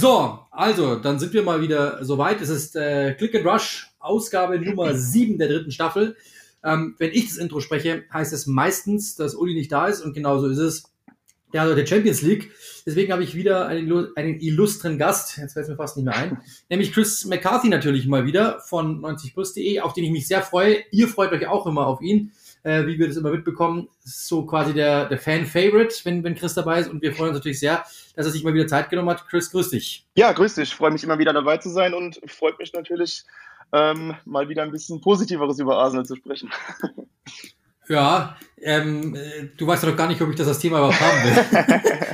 So, also, dann sind wir mal wieder soweit. Es ist äh, Click and Rush, Ausgabe Nummer 7 der dritten Staffel. Ähm, wenn ich das Intro spreche, heißt es meistens, dass Uli nicht da ist und genauso ist es. Ja, also der Champions League. Deswegen habe ich wieder einen, einen illustren Gast, jetzt fällt es mir fast nicht mehr ein, nämlich Chris McCarthy natürlich mal wieder von 90plus.de, auf den ich mich sehr freue. Ihr freut euch auch immer auf ihn äh, wie wir das immer mitbekommen, so quasi der, der Fan-Favorite, wenn, wenn Chris dabei ist. Und wir freuen uns natürlich sehr, dass er sich mal wieder Zeit genommen hat. Chris, grüß dich. Ja, grüß dich. Ich freue mich immer wieder dabei zu sein und freut mich natürlich, ähm, mal wieder ein bisschen Positiveres über Arsenal zu sprechen. Ja, ähm, äh, du weißt doch gar nicht, ob ich das als Thema überhaupt haben will.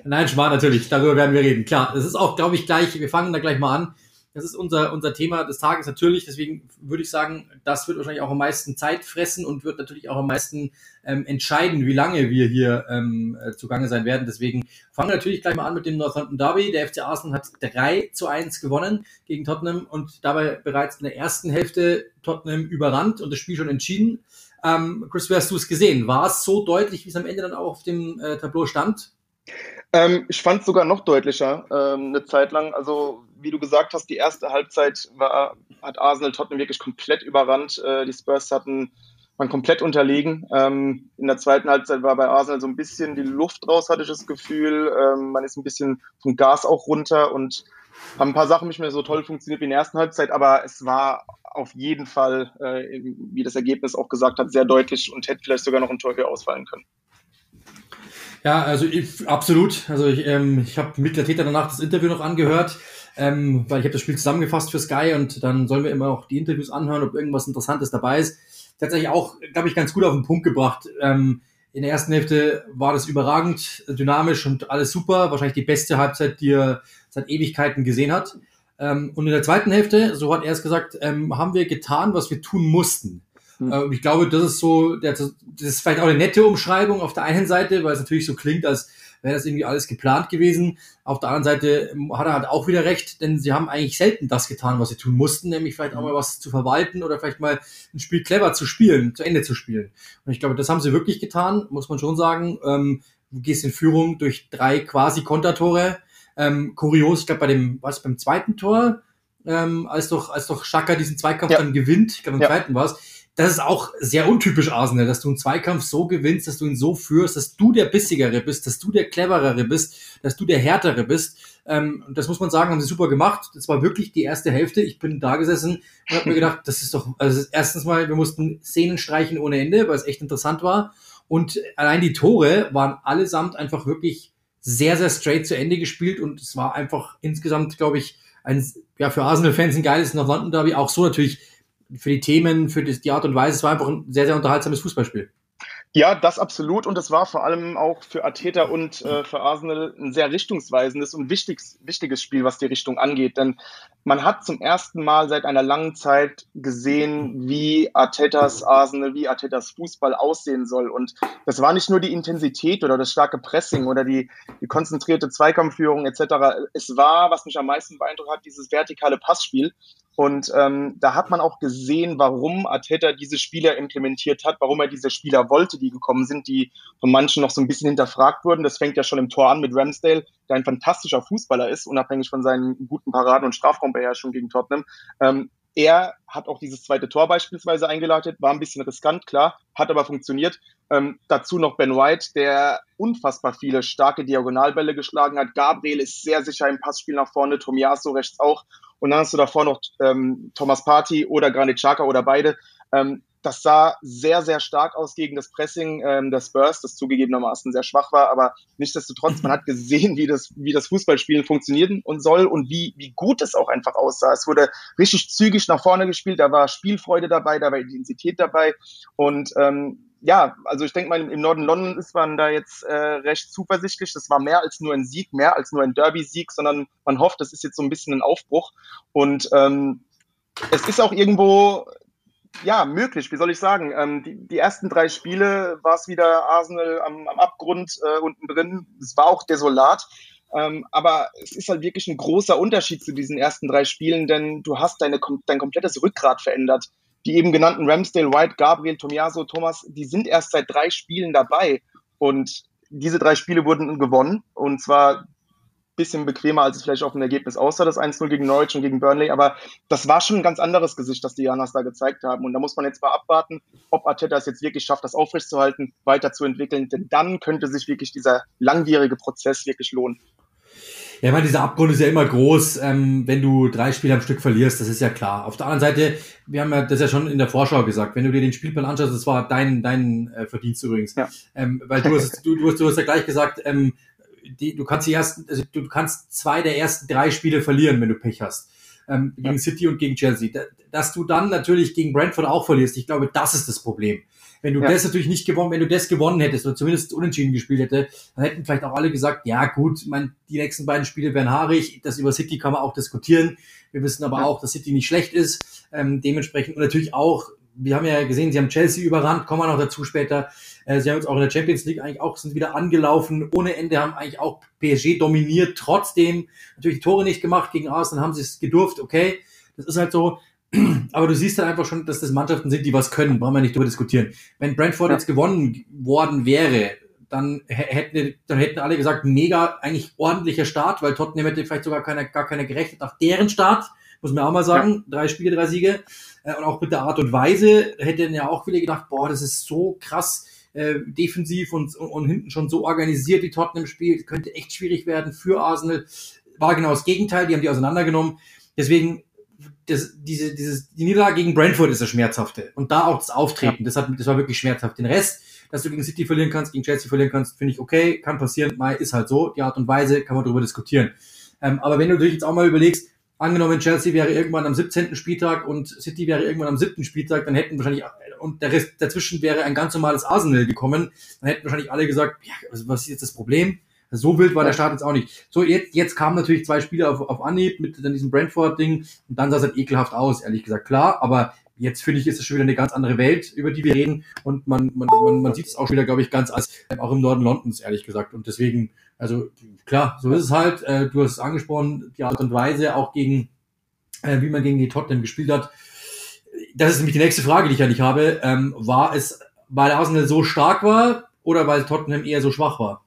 Nein, Schmarrn, natürlich. Darüber werden wir reden. Klar, das ist auch, glaube ich, gleich, wir fangen da gleich mal an. Das ist unser, unser Thema des Tages natürlich. Deswegen würde ich sagen, das wird wahrscheinlich auch am meisten Zeit fressen und wird natürlich auch am meisten ähm, entscheiden, wie lange wir hier ähm, äh, zugange sein werden. Deswegen fangen wir natürlich gleich mal an mit dem Northampton Derby. Der FC Arsenal hat 3 zu 1 gewonnen gegen Tottenham und dabei bereits in der ersten Hälfte Tottenham überrannt und das Spiel schon entschieden. Ähm, Chris, wie hast du es gesehen? War es so deutlich, wie es am Ende dann auch auf dem äh, Tableau stand? Ähm, ich fand es sogar noch deutlicher ähm, eine Zeit lang. Also wie du gesagt hast, die erste Halbzeit war, hat Arsenal Tottenham wirklich komplett überrannt. Äh, die Spurs hatten waren komplett unterlegen. Ähm, in der zweiten Halbzeit war bei Arsenal so ein bisschen die Luft raus, hatte ich das Gefühl. Ähm, man ist ein bisschen vom Gas auch runter und haben ein paar Sachen nicht mehr so toll funktioniert wie in der ersten Halbzeit, aber es war auf jeden Fall, äh, wie das Ergebnis auch gesagt hat, sehr deutlich und hätte vielleicht sogar noch ein Tor für ausfallen können. Ja, also ich, absolut. Also ich, ähm, ich habe mit der Täter danach das Interview noch angehört, ähm, weil ich habe das Spiel zusammengefasst für Sky und dann sollen wir immer auch die Interviews anhören, ob irgendwas Interessantes dabei ist. Tatsächlich auch, glaube ich, ganz gut auf den Punkt gebracht. Ähm, in der ersten Hälfte war das überragend, dynamisch und alles super. Wahrscheinlich die beste Halbzeit, die er seit Ewigkeiten gesehen hat. Ähm, und in der zweiten Hälfte, so hat er es gesagt, ähm, haben wir getan, was wir tun mussten. Mhm. Äh, ich glaube, das ist so, das ist vielleicht auch eine nette Umschreibung auf der einen Seite, weil es natürlich so klingt, als wäre das irgendwie alles geplant gewesen. Auf der anderen Seite hat er halt auch wieder recht, denn sie haben eigentlich selten das getan, was sie tun mussten, nämlich vielleicht auch mal was zu verwalten oder vielleicht mal ein Spiel clever zu spielen, zu Ende zu spielen. Und ich glaube, das haben sie wirklich getan, muss man schon sagen. Ähm, du gehst in Führung durch drei quasi Kontertore. Ähm, kurios, ich glaube, bei dem, was beim zweiten Tor, ähm, als doch, als doch Schaka diesen Zweikampf ja. dann gewinnt, ich glaube, im ja. zweiten war es, das ist auch sehr untypisch Arsenal, dass du einen Zweikampf so gewinnst, dass du ihn so führst, dass du der Bissigere bist, dass du der Cleverere bist, dass du der Härtere bist. Ähm, das muss man sagen, haben sie super gemacht. Das war wirklich die erste Hälfte. Ich bin da gesessen und habe mir gedacht, das ist doch, also erstens mal, wir mussten Szenen streichen ohne Ende, weil es echt interessant war. Und allein die Tore waren allesamt einfach wirklich sehr, sehr straight zu Ende gespielt und es war einfach insgesamt, glaube ich, ein, ja, für Arsenal-Fans ein geiles North London Derby, auch so natürlich für die Themen, für die Art und Weise. Es war einfach ein sehr, sehr unterhaltsames Fußballspiel. Ja, das absolut. Und es war vor allem auch für Ateta und äh, für Arsenal ein sehr richtungsweisendes und wichtiges, wichtiges Spiel, was die Richtung angeht. Denn man hat zum ersten Mal seit einer langen Zeit gesehen, wie Artetas Arsenal, wie Artetas Fußball aussehen soll. Und das war nicht nur die Intensität oder das starke Pressing oder die, die konzentrierte Zweikampfführung etc. Es war, was mich am meisten beeindruckt hat, dieses vertikale Passspiel. Und ähm, da hat man auch gesehen, warum Arteta diese Spieler implementiert hat, warum er diese Spieler wollte, die gekommen sind, die von manchen noch so ein bisschen hinterfragt wurden. Das fängt ja schon im Tor an mit Ramsdale, der ein fantastischer Fußballer ist, unabhängig von seinen guten Paraden und Strafraumbeherrschung gegen Tottenham. Ähm, er hat auch dieses zweite Tor beispielsweise eingeleitet, war ein bisschen riskant, klar, hat aber funktioniert. Ähm, dazu noch Ben White, der unfassbar viele starke Diagonalbälle geschlagen hat. Gabriel ist sehr sicher im Passspiel nach vorne, Tomiaso rechts auch. Und dann hast du davor noch ähm, Thomas Party oder Granit Xhaka oder beide. Ähm, das sah sehr, sehr stark aus gegen das Pressing ähm, der Spurs, das zugegebenermaßen sehr schwach war, aber nichtsdestotrotz, man hat gesehen, wie das, wie das Fußballspielen funktionieren und soll und wie, wie gut es auch einfach aussah. Es wurde richtig zügig nach vorne gespielt, da war Spielfreude dabei, da war Intensität dabei und ähm, ja, also ich denke mal, im Norden London ist man da jetzt äh, recht zuversichtlich. Das war mehr als nur ein Sieg, mehr als nur ein Derby-Sieg, sondern man hofft, das ist jetzt so ein bisschen ein Aufbruch. Und ähm, es ist auch irgendwo ja möglich, wie soll ich sagen. Ähm, die, die ersten drei Spiele war es wieder Arsenal am, am Abgrund äh, unten drin. Es war auch desolat. Ähm, aber es ist halt wirklich ein großer Unterschied zu diesen ersten drei Spielen, denn du hast deine, dein komplettes Rückgrat verändert die eben genannten Ramsdale, White, Gabriel, Tomiaso, Thomas, die sind erst seit drei Spielen dabei. Und diese drei Spiele wurden gewonnen. Und zwar bisschen bequemer, als es vielleicht auf dem Ergebnis aussah, das 1-0 gegen Norwich und gegen Burnley. Aber das war schon ein ganz anderes Gesicht, das die Janas da gezeigt haben. Und da muss man jetzt mal abwarten, ob Arteta es jetzt wirklich schafft, das aufrechtzuerhalten, weiterzuentwickeln. Denn dann könnte sich wirklich dieser langwierige Prozess wirklich lohnen. Ja, ich meine, dieser Abgrund ist ja immer groß, ähm, wenn du drei Spiele am Stück verlierst, das ist ja klar. Auf der anderen Seite, wir haben ja das ja schon in der Vorschau gesagt, wenn du dir den Spielplan anschaust, das war dein, dein äh, Verdienst übrigens. Ja. Ähm, weil du hast, du, du, hast, du hast ja gleich gesagt, ähm, die, du kannst die ersten, also du kannst zwei der ersten drei Spiele verlieren, wenn du Pech hast. Ähm, gegen ja. City und gegen Chelsea. Dass du dann natürlich gegen Brentford auch verlierst, ich glaube, das ist das Problem. Wenn du ja. das natürlich nicht gewonnen, wenn du das gewonnen hättest oder zumindest unentschieden gespielt hätte, dann hätten vielleicht auch alle gesagt, ja gut, mein, die nächsten beiden Spiele wären haarig, das über City kann man auch diskutieren. Wir wissen aber ja. auch, dass City nicht schlecht ist. Ähm, dementsprechend und natürlich auch, wir haben ja gesehen, sie haben Chelsea überrannt, kommen wir noch dazu später. Äh, sie haben uns auch in der Champions League eigentlich auch, sind wieder angelaufen, ohne Ende, haben eigentlich auch PSG dominiert, trotzdem natürlich Tore nicht gemacht gegen Arsenal, haben sie es gedurft, okay. Das ist halt so, aber du siehst dann einfach schon, dass das Mannschaften sind, die was können. Brauchen wir nicht darüber diskutieren. Wenn Brentford ja. jetzt gewonnen worden wäre, dann hätten, dann hätten alle gesagt, mega, eigentlich ordentlicher Start, weil Tottenham hätte vielleicht sogar keiner, gar keiner gerechnet nach deren Start. Muss man auch mal sagen. Ja. Drei Spiele, drei Siege. Äh, und auch mit der Art und Weise hätten ja auch viele gedacht, boah, das ist so krass äh, defensiv und, und, und hinten schon so organisiert, wie Tottenham spielt. Könnte echt schwierig werden für Arsenal. War genau das Gegenteil. Die haben die auseinandergenommen. Deswegen das, diese, dieses, die Niederlage gegen Brentford ist das Schmerzhafte. Und da auch das Auftreten, das, hat, das war wirklich schmerzhaft. Den Rest, dass du gegen City verlieren kannst, gegen Chelsea verlieren kannst, finde ich okay, kann passieren, mal ist halt so. Die Art und Weise kann man darüber diskutieren. Ähm, aber wenn du dich jetzt auch mal überlegst, angenommen Chelsea wäre irgendwann am 17. Spieltag und City wäre irgendwann am 7. Spieltag, dann hätten wahrscheinlich, und der Rest dazwischen wäre ein ganz normales Arsenal gekommen, dann hätten wahrscheinlich alle gesagt, ja, was ist jetzt das Problem? So wild war der Start jetzt auch nicht. So, jetzt, jetzt kamen natürlich zwei Spiele auf, auf Anhieb mit dann diesem Brentford-Ding und dann sah es halt ekelhaft aus, ehrlich gesagt. Klar, aber jetzt finde ich, ist es schon wieder eine ganz andere Welt, über die wir reden und man, man, man, man sieht es auch wieder, glaube ich, ganz als, auch im Norden Londons, ehrlich gesagt. Und deswegen, also klar, so ist es halt. Äh, du hast es angesprochen, die Art und Weise, auch gegen, äh, wie man gegen die Tottenham gespielt hat. Das ist nämlich die nächste Frage, die ich eigentlich habe. Ähm, war es, weil Arsenal so stark war oder weil Tottenham eher so schwach war?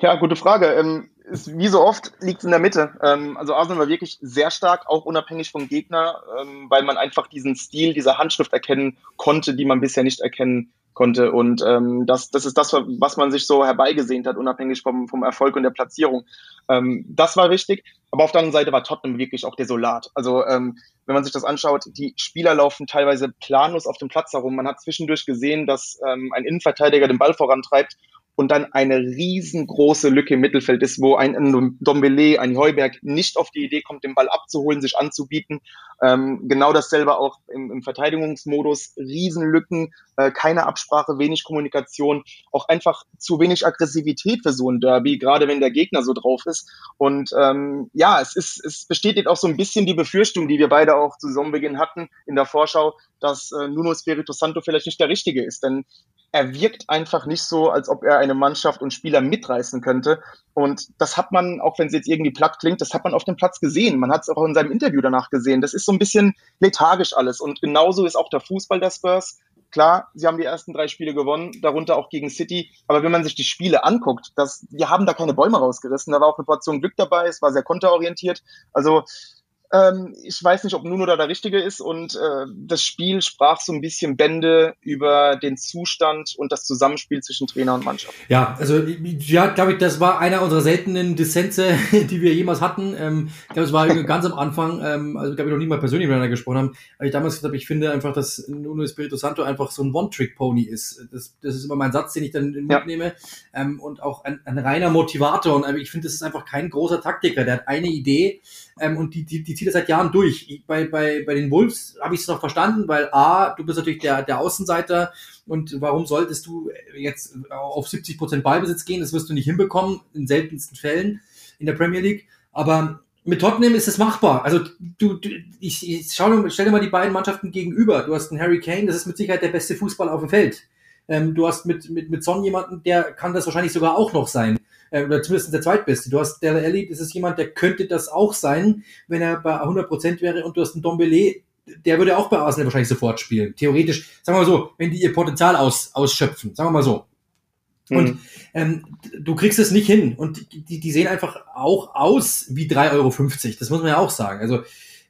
Ja, gute Frage. Ähm, ist, wie so oft liegt es in der Mitte. Ähm, also Arsenal war wirklich sehr stark, auch unabhängig vom Gegner, ähm, weil man einfach diesen Stil, diese Handschrift erkennen konnte, die man bisher nicht erkennen konnte. Und ähm, das, das ist das, was man sich so herbeigesehnt hat, unabhängig vom, vom Erfolg und der Platzierung. Ähm, das war wichtig. Aber auf der anderen Seite war Tottenham wirklich auch desolat. Also ähm, wenn man sich das anschaut, die Spieler laufen teilweise planlos auf dem Platz herum. Man hat zwischendurch gesehen, dass ähm, ein Innenverteidiger den Ball vorantreibt und dann eine riesengroße Lücke im Mittelfeld ist, wo ein, Dombele, ein Heuberg nicht auf die Idee kommt, den Ball abzuholen, sich anzubieten. Ähm, genau dasselbe auch im, im Verteidigungsmodus. Riesenlücken, äh, keine Absprache, wenig Kommunikation, auch einfach zu wenig Aggressivität für so ein Derby, gerade wenn der Gegner so drauf ist. Und ähm, ja, es ist, es bestätigt auch so ein bisschen die Befürchtung, die wir beide auch zu Saisonbeginn hatten in der Vorschau, dass äh, Nuno Spirito Santo vielleicht nicht der Richtige ist. Denn er wirkt einfach nicht so, als ob er eine Mannschaft und Spieler mitreißen könnte. Und das hat man, auch wenn es jetzt irgendwie platt klingt, das hat man auf dem Platz gesehen. Man hat es auch in seinem Interview danach gesehen. Das ist so ein bisschen lethargisch alles. Und genauso ist auch der Fußball der Spurs. Klar, sie haben die ersten drei Spiele gewonnen, darunter auch gegen City. Aber wenn man sich die Spiele anguckt, das, die haben da keine Bäume rausgerissen. Da war auch eine Portion Glück dabei. Es war sehr konterorientiert. Also ähm, ich weiß nicht, ob Nuno da der Richtige ist und äh, das Spiel sprach so ein bisschen Bände über den Zustand und das Zusammenspiel zwischen Trainer und Mannschaft. Ja, also ja, glaube ich, das war einer unserer seltenen Dissense, die wir jemals hatten. Ähm, ich glaube, es war ganz am Anfang, ähm, also glaube ich noch nie mal persönlich miteinander gesprochen haben, aber ich damals gesagt habe, ich finde einfach, dass Nuno Espirito Santo einfach so ein One-Trick-Pony ist. Das, das ist immer mein Satz, den ich dann mitnehme ja. ähm, und auch ein, ein reiner Motivator und ich finde, das ist einfach kein großer Taktiker, der hat eine Idee, ähm, und die, die, die zieht er seit Jahren durch. Bei, bei, bei den Wolves habe ich es noch verstanden, weil A, du bist natürlich der, der Außenseiter und warum solltest du jetzt auf 70 Prozent Ballbesitz gehen? Das wirst du nicht hinbekommen, in seltensten Fällen in der Premier League. Aber mit Tottenham ist es machbar. Also du, du ich, ich schau, stell dir mal die beiden Mannschaften gegenüber. Du hast einen Harry Kane, das ist mit Sicherheit der beste Fußballer auf dem Feld. Ähm, du hast mit, mit, mit Son jemanden, der kann das wahrscheinlich sogar auch noch sein äh, oder zumindest der zweitbeste. Du hast Della Ellie, das ist jemand, der könnte das auch sein, wenn er bei 100% wäre und du hast einen Dombele, der würde auch bei Arsenal wahrscheinlich sofort spielen. Theoretisch, sagen wir mal so, wenn die ihr Potenzial aus, ausschöpfen, sagen wir mal so. Mhm. Und ähm, du kriegst es nicht hin. Und die, die sehen einfach auch aus wie 3,50 Euro. Das muss man ja auch sagen. Also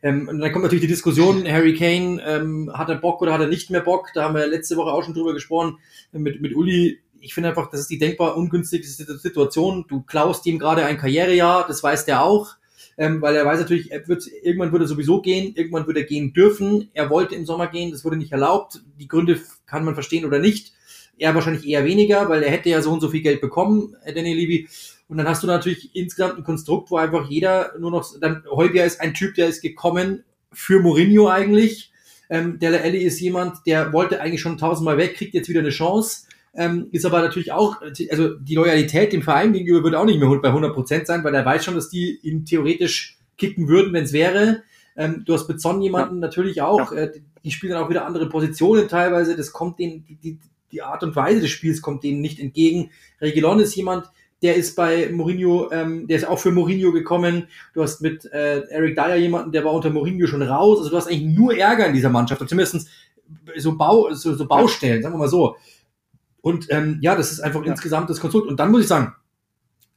ähm, und dann kommt natürlich die Diskussion, Harry Kane, ähm, hat er Bock oder hat er nicht mehr Bock? Da haben wir letzte Woche auch schon drüber gesprochen mit, mit Uli. Ich finde einfach, das ist die denkbar ungünstigste Situation. Du klaust ihm gerade ein Karrierejahr, das weiß der auch. Ähm, weil er weiß natürlich, er wird, irgendwann würde er sowieso gehen, irgendwann würde er gehen dürfen. Er wollte im Sommer gehen, das wurde nicht erlaubt. Die Gründe kann man verstehen oder nicht. Er wahrscheinlich eher weniger, weil er hätte ja so und so viel Geld bekommen, äh, Daniel Levy. Und dann hast du natürlich insgesamt ein Konstrukt, wo einfach jeder nur noch, dann Heubier ist ein Typ, der ist gekommen für Mourinho eigentlich. Ähm, Della Elli ist jemand, der wollte eigentlich schon tausendmal weg, kriegt jetzt wieder eine Chance. Ähm, ist aber natürlich auch, also die Loyalität dem Verein gegenüber wird auch nicht mehr bei 100 Prozent sein, weil er weiß schon, dass die ihn theoretisch kicken würden, wenn es wäre. Ähm, du hast mit Son jemanden ja. natürlich auch, ja. äh, die spielen dann auch wieder andere Positionen teilweise, das kommt denen, die, die, die Art und Weise des Spiels kommt denen nicht entgegen. Regilon ist jemand, der ist bei Mourinho, ähm, der ist auch für Mourinho gekommen. Du hast mit äh, Eric Dyer jemanden, der war unter Mourinho schon raus. Also du hast eigentlich nur Ärger in dieser Mannschaft, oder zumindest so, Bau, so, so Baustellen, sagen wir mal so. Und ähm, ja, das ist einfach ja. insgesamt das Konstrukt. Und dann muss ich sagen,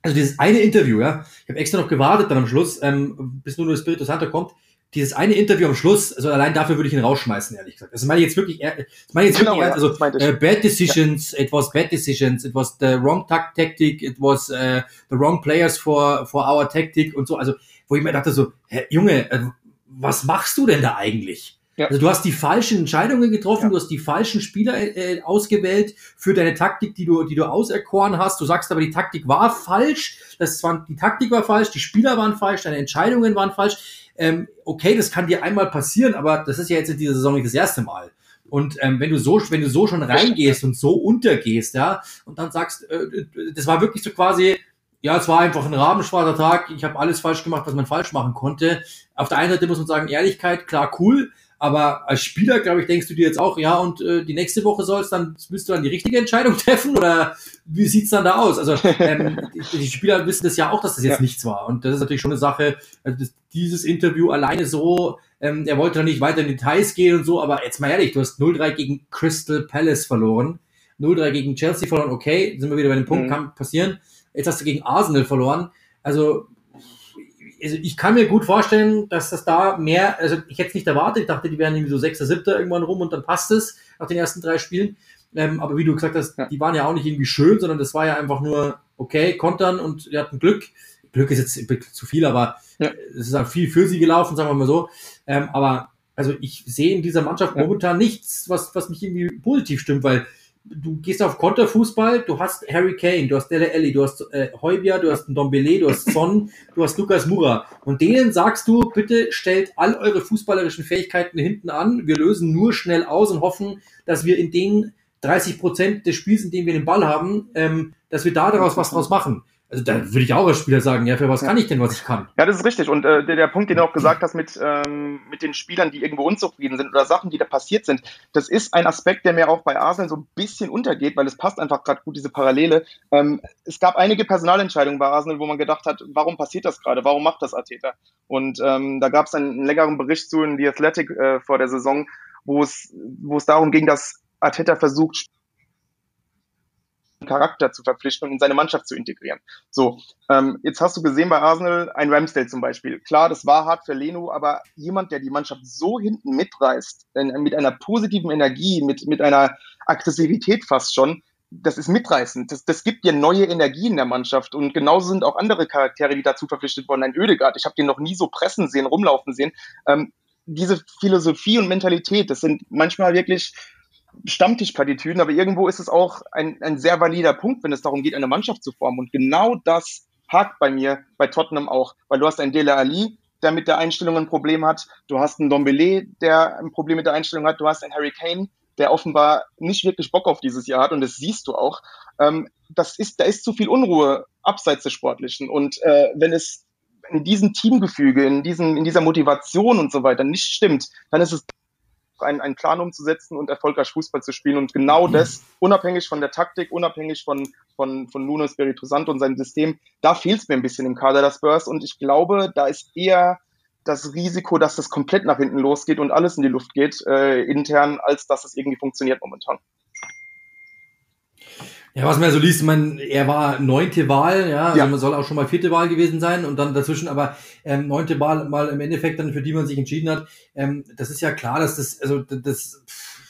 also dieses eine Interview, ja, ich habe extra noch gewartet dann am Schluss, ähm, bis nur nur Spiritus Santo kommt dieses eine Interview am Schluss, also allein dafür würde ich ihn rausschmeißen, ehrlich gesagt. Das meine ich jetzt wirklich, das meine ich jetzt genau, wirklich, ja, also uh, bad decisions, ja. it was bad decisions, it was the wrong tactic, it was uh, the wrong players for for our tactic und so. Also wo ich mir dachte so, hä, Junge, äh, was machst du denn da eigentlich? Ja. Also du hast die falschen Entscheidungen getroffen, ja. du hast die falschen Spieler äh, ausgewählt für deine Taktik, die du, die du auserkoren hast. Du sagst aber, die Taktik war falsch. Das war, die Taktik war falsch, die Spieler waren falsch, deine Entscheidungen waren falsch ähm, okay, das kann dir einmal passieren, aber das ist ja jetzt in dieser Saison nicht das erste Mal. Und ähm, wenn du so, wenn du so schon reingehst und so untergehst, ja, und dann sagst, äh, das war wirklich so quasi, ja, es war einfach ein rabenschwarzer Tag, ich habe alles falsch gemacht, was man falsch machen konnte. Auf der einen Seite muss man sagen, Ehrlichkeit, klar, cool, aber als Spieler, glaube ich, denkst du dir jetzt auch, ja, und äh, die nächste Woche soll es dann, willst du dann die richtige Entscheidung treffen oder wie sieht's dann da aus? Also ähm, die, die, Spieler wissen das ja auch, dass das jetzt ja. nichts war. Und das ist natürlich schon eine Sache, also das, dieses Interview alleine so, ähm, er wollte da nicht weiter in Details gehen und so, aber jetzt mal ehrlich, du hast 0-3 gegen Crystal Palace verloren, 0-3 gegen Chelsea verloren, okay, sind wir wieder bei dem Punkt, mhm. kann passieren. Jetzt hast du gegen Arsenal verloren. Also also ich kann mir gut vorstellen, dass das da mehr, also ich hätte es nicht erwartet, ich dachte, die wären irgendwie so sechster, siebter irgendwann rum und dann passt es nach den ersten drei Spielen. Ähm, aber wie du gesagt hast, ja. die waren ja auch nicht irgendwie schön, sondern das war ja einfach nur okay, kontern und die hatten Glück. Glück ist jetzt zu viel, aber ja. es ist auch viel für sie gelaufen, sagen wir mal so. Ähm, aber also ich sehe in dieser Mannschaft ja. momentan nichts, was, was mich irgendwie positiv stimmt, weil du gehst auf Konterfußball, du hast Harry Kane, du hast Dele Alli, du hast äh, Heubia, du hast Dombele, du hast Son, du hast Lukas Mura. Und denen sagst du, bitte stellt all eure fußballerischen Fähigkeiten hinten an. Wir lösen nur schnell aus und hoffen, dass wir in den 30 Prozent des Spiels, in dem wir den Ball haben, ähm, dass wir da daraus was draus machen. Also da würde ich auch als Spieler sagen, ja, für was kann ich denn, was ich kann? Ja, das ist richtig. Und äh, der, der Punkt, den du auch gesagt hast mit, ähm, mit den Spielern, die irgendwo unzufrieden sind oder Sachen, die da passiert sind, das ist ein Aspekt, der mir auch bei Arsenal so ein bisschen untergeht, weil es passt einfach gerade gut, diese Parallele. Ähm, es gab einige Personalentscheidungen bei Arsenal, wo man gedacht hat, warum passiert das gerade? Warum macht das Arteta? Und ähm, da gab es einen, einen längeren Bericht zu in The Athletic äh, vor der Saison, wo es, wo es darum ging, dass Arteta versucht, Charakter zu verpflichten und in seine Mannschaft zu integrieren. So, ähm, jetzt hast du gesehen bei Arsenal ein Ramsdale zum Beispiel. Klar, das war hart für Leno, aber jemand, der die Mannschaft so hinten mitreißt, mit einer positiven Energie, mit, mit einer Aggressivität fast schon, das ist mitreißend. Das, das gibt dir neue Energie in der Mannschaft. Und genauso sind auch andere Charaktere, die dazu verpflichtet wurden. Ein Ödegard, ich habe den noch nie so pressen sehen, rumlaufen sehen. Ähm, diese Philosophie und Mentalität, das sind manchmal wirklich Stammtischplattitüden, aber irgendwo ist es auch ein, ein sehr valider Punkt, wenn es darum geht, eine Mannschaft zu formen. Und genau das hakt bei mir, bei Tottenham auch, weil du hast einen Dele Ali, der mit der Einstellung ein Problem hat, du hast einen Dombele, der ein Problem mit der Einstellung hat, du hast einen Harry Kane, der offenbar nicht wirklich Bock auf dieses Jahr hat und das siehst du auch. Ähm, das ist, da ist zu viel Unruhe abseits des Sportlichen und äh, wenn es in diesem Teamgefüge, in, diesem, in dieser Motivation und so weiter nicht stimmt, dann ist es einen, einen Plan umzusetzen und erfolgreich Fußball zu spielen. Und genau mhm. das, unabhängig von der Taktik, unabhängig von, von, von Nuno Espirito Santo und seinem System, da fehlt es mir ein bisschen im Kader der Spurs. Und ich glaube, da ist eher das Risiko, dass das komplett nach hinten losgeht und alles in die Luft geht, äh, intern, als dass es irgendwie funktioniert momentan. Ja, was man ja so liest, man, er war neunte Wahl, ja, also ja. man soll auch schon mal vierte Wahl gewesen sein und dann dazwischen aber ähm, neunte Wahl mal im Endeffekt dann für die man sich entschieden hat. Ähm, das ist ja klar, dass das, also das, pff,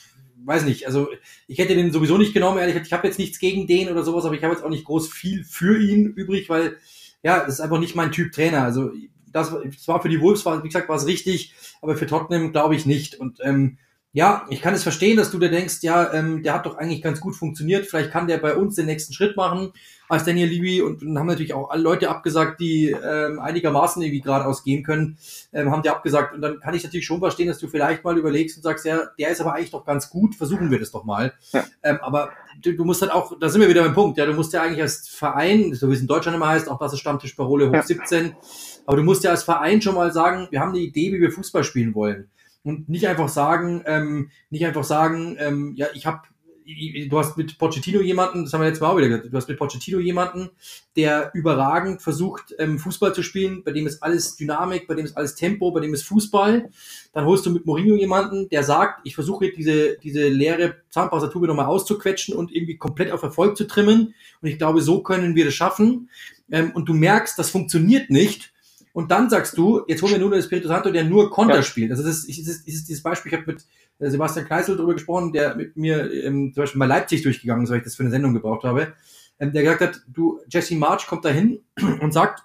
weiß nicht, also ich hätte den sowieso nicht genommen, ehrlich, ich habe jetzt nichts gegen den oder sowas, aber ich habe jetzt auch nicht groß viel für ihn übrig, weil ja, das ist einfach nicht mein Typ Trainer. Also das, das war für die Wolves, war, wie gesagt, war es richtig, aber für Tottenham glaube ich nicht. Und ähm, ja, ich kann es verstehen, dass du dir denkst, ja, ähm, der hat doch eigentlich ganz gut funktioniert. Vielleicht kann der bei uns den nächsten Schritt machen als Daniel Levy. Und dann haben natürlich auch alle Leute abgesagt, die ähm, einigermaßen irgendwie geradeaus gehen können, ähm, haben die abgesagt. Und dann kann ich natürlich schon verstehen, dass du vielleicht mal überlegst und sagst, ja, der ist aber eigentlich doch ganz gut, versuchen wir das doch mal. Ja. Ähm, aber du, du, musst halt auch, da sind wir wieder beim Punkt, ja, du musst ja eigentlich als Verein, so wie es in Deutschland immer heißt, auch das ist Stammtisch Parole hoch ja. 17, aber du musst ja als Verein schon mal sagen, wir haben eine Idee, wie wir Fußball spielen wollen und nicht einfach sagen, ähm, nicht einfach sagen, ähm, ja, ich habe du hast mit Pochettino jemanden, das haben wir jetzt mal auch wieder gesagt, du hast mit Pochettino jemanden, der überragend versucht, ähm, Fußball zu spielen, bei dem ist alles Dynamik, bei dem ist alles Tempo, bei dem ist Fußball. Dann holst du mit Mourinho jemanden, der sagt, ich versuche diese, diese leere Zahnpastatube nochmal auszuquetschen und irgendwie komplett auf Erfolg zu trimmen. Und ich glaube, so können wir das schaffen. Ähm, und du merkst, das funktioniert nicht und dann sagst du, jetzt holen wir nur den Espirito Santo, der nur Konter ja. spielt. Also das ist, ist, ist, ist dieses Beispiel, ich habe mit äh, Sebastian Kreisel darüber gesprochen, der mit mir ähm, zum Beispiel mal Leipzig durchgegangen ist, weil ich das für eine Sendung gebraucht habe, ähm, der gesagt hat, du, Jesse March kommt dahin und sagt,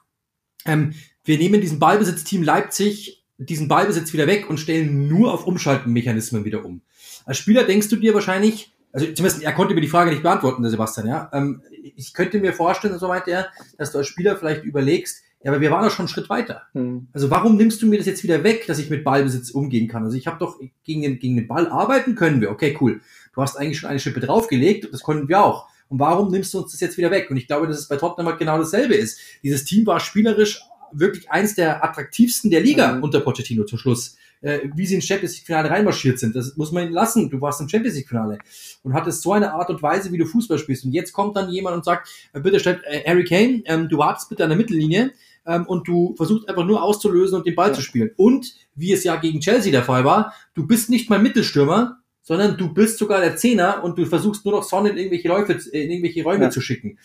ähm, wir nehmen diesen Ballbesitzteam Leipzig diesen Ballbesitz wieder weg und stellen nur auf Umschaltenmechanismen wieder um. Als Spieler denkst du dir wahrscheinlich, also zumindest er konnte mir die Frage nicht beantworten, der Sebastian, ja. Ähm, ich könnte mir vorstellen, so meint er, dass du als Spieler vielleicht überlegst, ja, aber wir waren doch schon einen Schritt weiter. Mhm. Also warum nimmst du mir das jetzt wieder weg, dass ich mit Ballbesitz umgehen kann? Also ich habe doch gegen den, gegen den Ball arbeiten können wir. Okay, cool. Du hast eigentlich schon eine Schippe draufgelegt, das konnten wir auch. Und warum nimmst du uns das jetzt wieder weg? Und ich glaube, dass es bei Tottenham halt genau dasselbe ist. Dieses Team war spielerisch wirklich eins der attraktivsten der Liga mhm. unter Pochettino zum Schluss. Äh, wie sie ins Champions League Finale reinmarschiert sind, das muss man ihnen lassen. Du warst im Champions League Finale und hattest so eine Art und Weise, wie du Fußball spielst. Und jetzt kommt dann jemand und sagt, äh, bitte stellt äh, Harry Kane, ähm, du wartest bitte an der Mittellinie ähm, und du versuchst einfach nur auszulösen und den Ball ja. zu spielen. Und wie es ja gegen Chelsea der Fall war, du bist nicht mal Mittelstürmer, sondern du bist sogar der Zehner und du versuchst nur noch Sonne in irgendwelche Läufe, in irgendwelche Räume ja. zu schicken.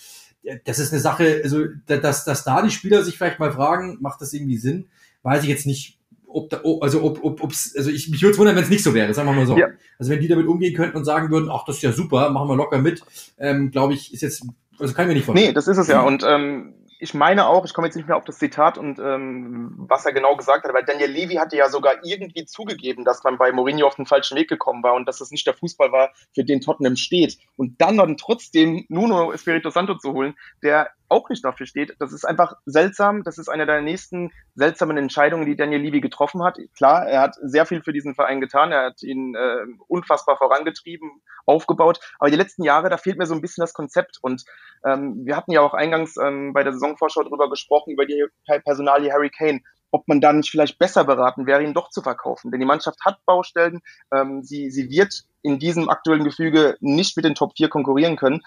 Das ist eine Sache, also dass, dass da die Spieler sich vielleicht mal fragen, macht das irgendwie Sinn? Weiß ich jetzt nicht, ob da, also ob, ob ob's, also ich mich würde es wundern, wenn es nicht so wäre, sagen wir mal so. Ja. Also wenn die damit umgehen könnten und sagen würden, ach, das ist ja super, machen wir locker mit, ähm, glaube ich, ist jetzt, also kann ich mir nicht vorstellen. Nee, das ist es ja. Und ähm, ich meine auch, ich komme jetzt nicht mehr auf das Zitat und ähm, was er genau gesagt hat, aber Daniel Levy hatte ja sogar irgendwie zugegeben, dass man bei Mourinho auf den falschen Weg gekommen war und dass das nicht der Fußball war, für den Tottenham steht. Und dann dann trotzdem Nuno Espirito Santo zu holen, der auch nicht dafür steht. Das ist einfach seltsam. Das ist eine der nächsten seltsamen Entscheidungen, die Daniel Levy getroffen hat. Klar, er hat sehr viel für diesen Verein getan. Er hat ihn äh, unfassbar vorangetrieben, aufgebaut. Aber die letzten Jahre, da fehlt mir so ein bisschen das Konzept. Und ähm, wir hatten ja auch eingangs ähm, bei der Saisonvorschau darüber gesprochen, über die Personalie Harry Kane ob man da nicht vielleicht besser beraten wäre, ihn doch zu verkaufen. Denn die Mannschaft hat Baustellen. Ähm, sie, sie wird in diesem aktuellen Gefüge nicht mit den Top 4 konkurrieren können.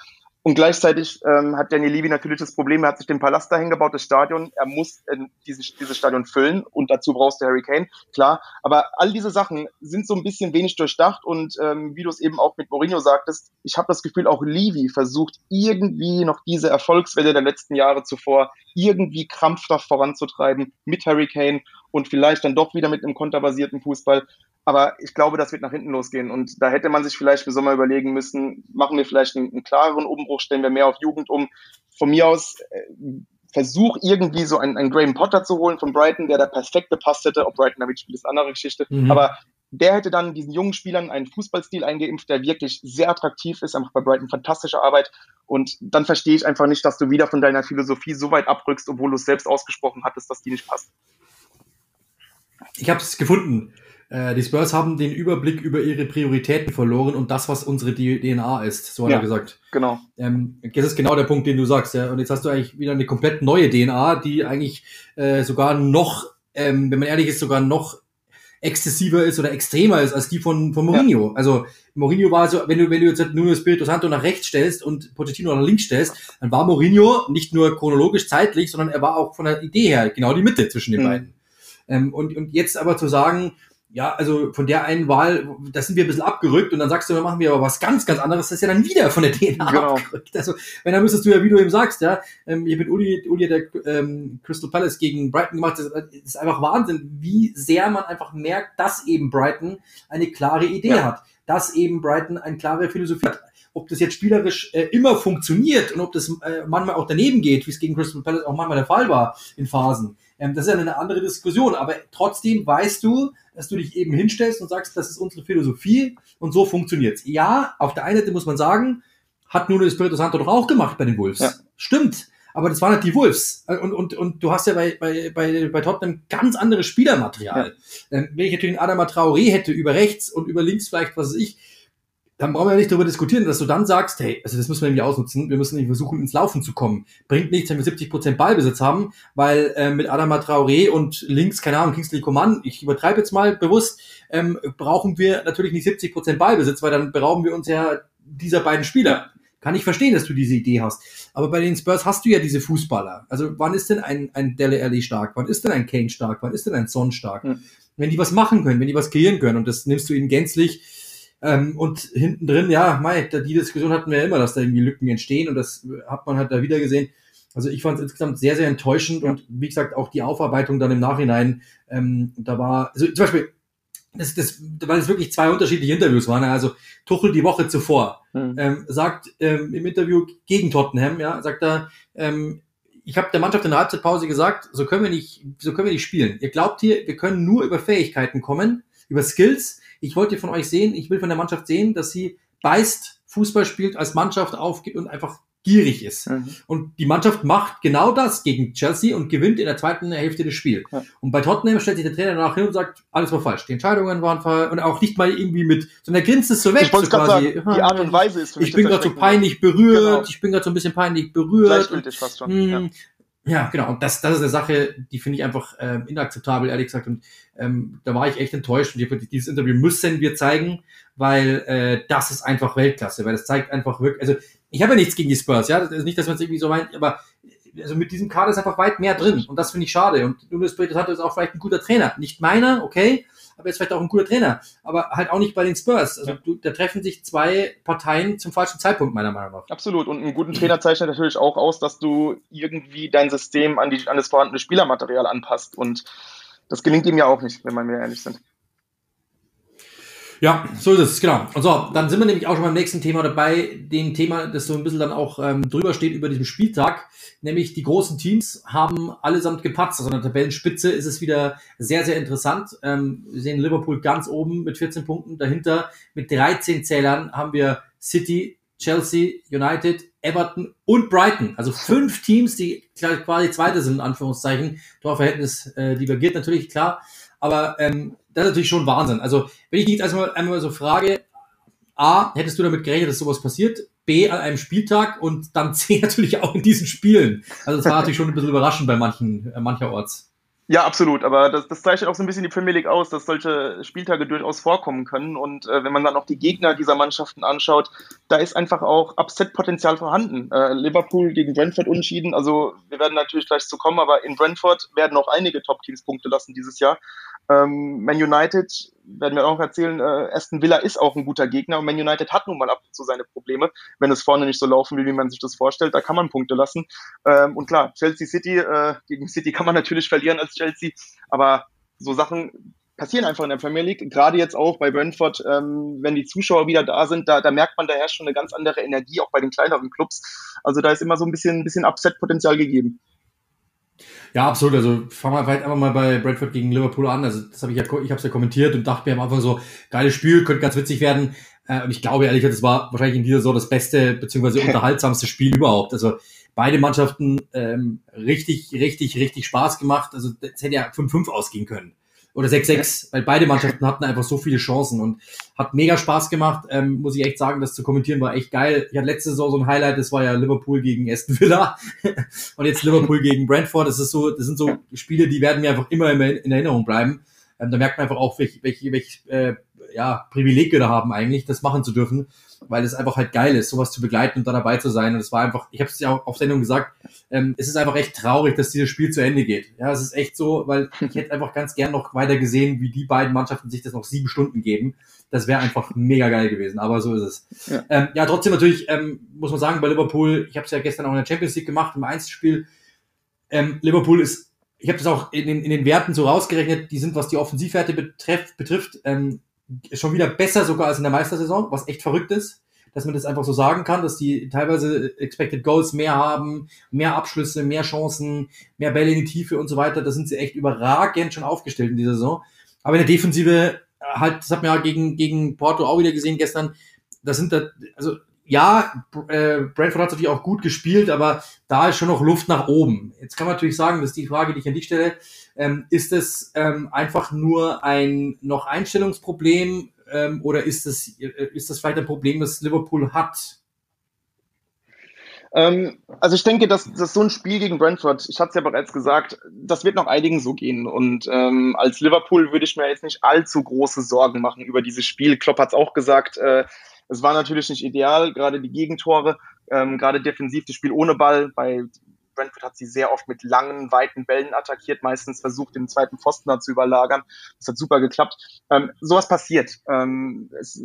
Und gleichzeitig ähm, hat Daniel Levy natürlich das Problem, er hat sich den Palast dahin gebaut, das Stadion, er muss äh, dieses, dieses Stadion füllen und dazu brauchst du Harry Kane, klar. Aber all diese Sachen sind so ein bisschen wenig durchdacht und ähm, wie du es eben auch mit Mourinho sagtest, ich habe das Gefühl, auch Levy versucht irgendwie noch diese Erfolgswelle der letzten Jahre zuvor irgendwie krampfhaft voranzutreiben mit Harry Kane und vielleicht dann doch wieder mit einem konterbasierten Fußball. Aber ich glaube, das wird nach hinten losgehen. Und da hätte man sich vielleicht für Sommer überlegen müssen, machen wir vielleicht einen, einen klareren Umbruch, stellen wir mehr auf Jugend um. Von mir aus äh, versuch irgendwie so einen, einen Graham Potter zu holen von Brighton, der da perfekt gepasst hätte. Ob Brighton damit spielt, ist eine andere Geschichte. Mhm. Aber der hätte dann diesen jungen Spielern einen Fußballstil eingeimpft, der wirklich sehr attraktiv ist, einfach bei Brighton fantastische Arbeit. Und dann verstehe ich einfach nicht, dass du wieder von deiner Philosophie so weit abrückst, obwohl du es selbst ausgesprochen hattest, dass die nicht passt. Ich habe es gefunden. Äh, die Spurs haben den Überblick über ihre Prioritäten verloren und das, was unsere DNA ist, so hat ja, er gesagt. Genau. Ähm, das ist genau der Punkt, den du sagst. Ja. Und jetzt hast du eigentlich wieder eine komplett neue DNA, die eigentlich äh, sogar noch, ähm, wenn man ehrlich ist, sogar noch exzessiver ist oder extremer ist als die von, von Mourinho. Ja. Also Mourinho war so, wenn du, wenn du jetzt Nuno Spirito Santo nach rechts stellst und Pochettino nach links stellst, dann war Mourinho nicht nur chronologisch zeitlich, sondern er war auch von der Idee her genau die Mitte zwischen den mhm. beiden. Ähm, und, und jetzt aber zu sagen, ja, also von der einen Wahl, da sind wir ein bisschen abgerückt und dann sagst du, dann machen wir aber was ganz, ganz anderes, das ist ja dann wieder von der DNA genau. abgerückt. Also, wenn dann müsstest du ja, wie du eben sagst, ja, ähm, hier mit Uli, Uli der ähm, Crystal Palace gegen Brighton gemacht, das, das ist einfach Wahnsinn, wie sehr man einfach merkt, dass eben Brighton eine klare Idee ja. hat, dass eben Brighton eine klare Philosophie hat ob das jetzt spielerisch äh, immer funktioniert und ob das äh, manchmal auch daneben geht, wie es gegen Crystal Palace auch manchmal der Fall war in Phasen. Ähm, das ist ja eine andere Diskussion, aber trotzdem weißt du, dass du dich eben hinstellst und sagst, das ist unsere Philosophie und so funktioniert's. Ja, auf der einen Seite muss man sagen, hat Nuno Espirito Santo doch auch gemacht bei den Wolves. Ja. Stimmt. Aber das waren halt die Wolves. Und, und, und du hast ja bei, bei, bei, bei Tottenham ganz anderes Spielermaterial. Ja. Ähm, wenn ich natürlich einen Adama Traoré hätte, über rechts und über links vielleicht, was weiß ich, dann brauchen wir ja nicht darüber diskutieren, dass du dann sagst, hey, also das müssen wir irgendwie ausnutzen, wir müssen irgendwie versuchen, ins Laufen zu kommen. Bringt nichts, wenn wir 70% Ballbesitz haben, weil äh, mit Adama Traoré und links, keine Ahnung, Kingsley Coman, ich übertreibe jetzt mal bewusst, ähm, brauchen wir natürlich nicht 70% Ballbesitz, weil dann berauben wir uns ja dieser beiden Spieler. Kann ich verstehen, dass du diese Idee hast. Aber bei den Spurs hast du ja diese Fußballer. Also wann ist denn ein, ein Dele Alli stark? Wann ist denn ein Kane stark? Wann ist denn ein Son stark? Hm. Wenn die was machen können, wenn die was kreieren können und das nimmst du ihnen gänzlich ähm, und hinten drin, ja, Mai, die Diskussion hatten wir ja immer, dass da irgendwie Lücken entstehen und das hat man halt da wieder gesehen. Also ich fand es insgesamt sehr, sehr enttäuschend ja. und wie gesagt auch die Aufarbeitung dann im Nachhinein, ähm, da war, also zum Beispiel, das, das, weil es wirklich zwei unterschiedliche Interviews waren. Also Tuchel die Woche zuvor mhm. ähm, sagt ähm, im Interview gegen Tottenham, ja, sagt er, ähm, ich habe der Mannschaft in der Halbzeitpause gesagt, so können wir nicht, so können wir nicht spielen. Ihr glaubt hier, wir können nur über Fähigkeiten kommen, über Skills ich wollte von euch sehen, ich will von der Mannschaft sehen, dass sie beißt, Fußball spielt, als Mannschaft aufgeht und einfach gierig ist. Mhm. Und die Mannschaft macht genau das gegen Chelsea und gewinnt in der zweiten Hälfte des Spiels. Ja. Und bei Tottenham stellt sich der Trainer danach hin und sagt, alles war falsch. Die Entscheidungen waren falsch und auch nicht mal irgendwie mit, sondern er grinst es so weg. Ich so quasi, sagen, die Art und Weise ist für mich Ich bin gerade so peinlich berührt, genau. ich bin gerade so ein bisschen peinlich berührt. Gleichgültig fast schon. Mh, ja. Ja, genau. Und das, das ist eine Sache, die finde ich einfach ähm, inakzeptabel, ehrlich gesagt. Und ähm, da war ich echt enttäuscht. Und ich, dieses Interview müssen wir zeigen, weil äh, das ist einfach Weltklasse, weil das zeigt einfach wirklich. Also ich habe ja nichts gegen die Spurs, ja. Das ist nicht, dass man es irgendwie so meint, aber also mit diesem Kader ist einfach weit mehr drin. Und das finde ich schade. Und Nuno Espirito Santo ist auch vielleicht ein guter Trainer. Nicht meiner, okay, aber ist vielleicht auch ein guter Trainer. Aber halt auch nicht bei den Spurs. Also du, da treffen sich zwei Parteien zum falschen Zeitpunkt, meiner Meinung nach. Absolut. Und einen guten Trainer zeichnet natürlich auch aus, dass du irgendwie dein System an, die, an das vorhandene Spielermaterial anpasst. Und das gelingt ihm ja auch nicht, wenn wir mir ehrlich sind. Ja, so ist es, genau. Und so, dann sind wir nämlich auch schon beim nächsten Thema dabei, dem Thema, das so ein bisschen dann auch ähm, drüber steht über diesem Spieltag, nämlich die großen Teams haben allesamt gepatzt. Also an der Tabellenspitze ist es wieder sehr, sehr interessant. Ähm, wir sehen Liverpool ganz oben mit 14 Punkten, dahinter mit 13 Zählern haben wir City, Chelsea, United, Everton und Brighton. Also fünf Teams, die quasi Zweite sind, in Anführungszeichen. Torverhältnis äh, divergiert natürlich, klar. Aber ähm, das ist natürlich schon Wahnsinn. Also, wenn ich dich jetzt erstmal einmal so frage, A, hättest du damit gerechnet, dass sowas passiert? B, an einem Spieltag und dann C, natürlich auch in diesen Spielen. Also, das war natürlich schon ein bisschen überraschend bei manchen, äh, mancherorts. Ja, absolut. Aber das, das zeichnet auch so ein bisschen die Premier League aus, dass solche Spieltage durchaus vorkommen können. Und äh, wenn man dann auch die Gegner dieser Mannschaften anschaut, da ist einfach auch Upset-Potenzial vorhanden. Äh, Liverpool gegen Brentford unschieden. Also wir werden natürlich gleich zu kommen, aber in Brentford werden auch einige Top-Teams Punkte lassen dieses Jahr. Ähm, Man United, werden wir auch noch erzählen, äh, Aston Villa ist auch ein guter Gegner und Man United hat nun mal ab und zu seine Probleme, wenn es vorne nicht so laufen will, wie man sich das vorstellt. Da kann man Punkte lassen. Ähm, und klar, Chelsea City, äh, gegen City kann man natürlich verlieren als Chelsea, aber so Sachen passieren einfach in der Premier League. Gerade jetzt auch bei Brentford, ähm, wenn die Zuschauer wieder da sind, da, da merkt man, da herrscht schon eine ganz andere Energie, auch bei den kleineren Clubs. Also da ist immer so ein bisschen, ein bisschen Upset-Potenzial gegeben. Ja, absolut. Also fangen wir vielleicht einfach mal bei Bradford gegen Liverpool an. Also das habe ich ja, ich habe es ja kommentiert und dachte mir am Anfang so, geiles Spiel, könnte ganz witzig werden. Äh, und ich glaube ehrlich gesagt, das war wahrscheinlich in dieser Saison das beste beziehungsweise unterhaltsamste Spiel überhaupt. Also beide Mannschaften ähm, richtig, richtig, richtig Spaß gemacht. Also das hätte ja 5-5 ausgehen können oder 6-6, weil beide Mannschaften hatten einfach so viele Chancen und hat mega Spaß gemacht. Ähm, muss ich echt sagen, das zu kommentieren war echt geil. Ich hatte letzte Saison so ein Highlight, das war ja Liverpool gegen Aston Villa und jetzt Liverpool gegen Brentford. Das ist so, das sind so Spiele, die werden mir einfach immer in Erinnerung bleiben. Ähm, da merkt man einfach auch, welche, welche, welche äh, ja, Privileg da haben eigentlich, das machen zu dürfen, weil es einfach halt geil ist, sowas zu begleiten und da dabei zu sein. Und es war einfach, ich habe es ja auch auf Sendung gesagt, ähm, es ist einfach echt traurig, dass dieses Spiel zu Ende geht. Ja, es ist echt so, weil ich hätte einfach ganz gern noch weiter gesehen, wie die beiden Mannschaften sich das noch sieben Stunden geben. Das wäre einfach mega geil gewesen, aber so ist es. Ja, ähm, ja trotzdem natürlich ähm, muss man sagen, bei Liverpool, ich habe es ja gestern auch in der Champions League gemacht, im Einzelspiel, ähm, Liverpool ist ich habe das auch in den, in den Werten so rausgerechnet, die sind, was die Offensivwerte betreff, betrifft, ähm, schon wieder besser sogar als in der Meistersaison, was echt verrückt ist, dass man das einfach so sagen kann, dass die teilweise Expected Goals mehr haben, mehr Abschlüsse, mehr Chancen, mehr Bälle in die Tiefe und so weiter. Da sind sie echt überragend schon aufgestellt in dieser Saison. Aber in der Defensive, äh, halt, das hat man ja gegen, gegen Porto auch wieder gesehen gestern, da sind da, also ja, äh, Brentford hat natürlich auch gut gespielt, aber da ist schon noch Luft nach oben. Jetzt kann man natürlich sagen, das ist die Frage, die ich an dich stelle, ähm, ist es ähm, einfach nur ein noch Einstellungsproblem ähm, oder ist das, äh, ist das vielleicht ein Problem, das Liverpool hat? Ähm, also ich denke, dass, dass so ein Spiel gegen Brentford, ich hatte es ja bereits gesagt, das wird noch einigen so gehen. Und ähm, als Liverpool würde ich mir jetzt nicht allzu große Sorgen machen über dieses Spiel. Klopp hat es auch gesagt, äh, es war natürlich nicht ideal, gerade die Gegentore, ähm, gerade defensiv das Spiel ohne Ball. Bei Brentford hat sie sehr oft mit langen, weiten Bällen attackiert, meistens versucht, den zweiten Pfosten da zu überlagern. Das hat super geklappt. Ähm, sowas passiert. Ähm, es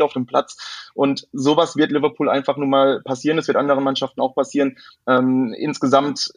auf dem Platz. Und sowas wird Liverpool einfach nur mal passieren. Es wird anderen Mannschaften auch passieren. Ähm, insgesamt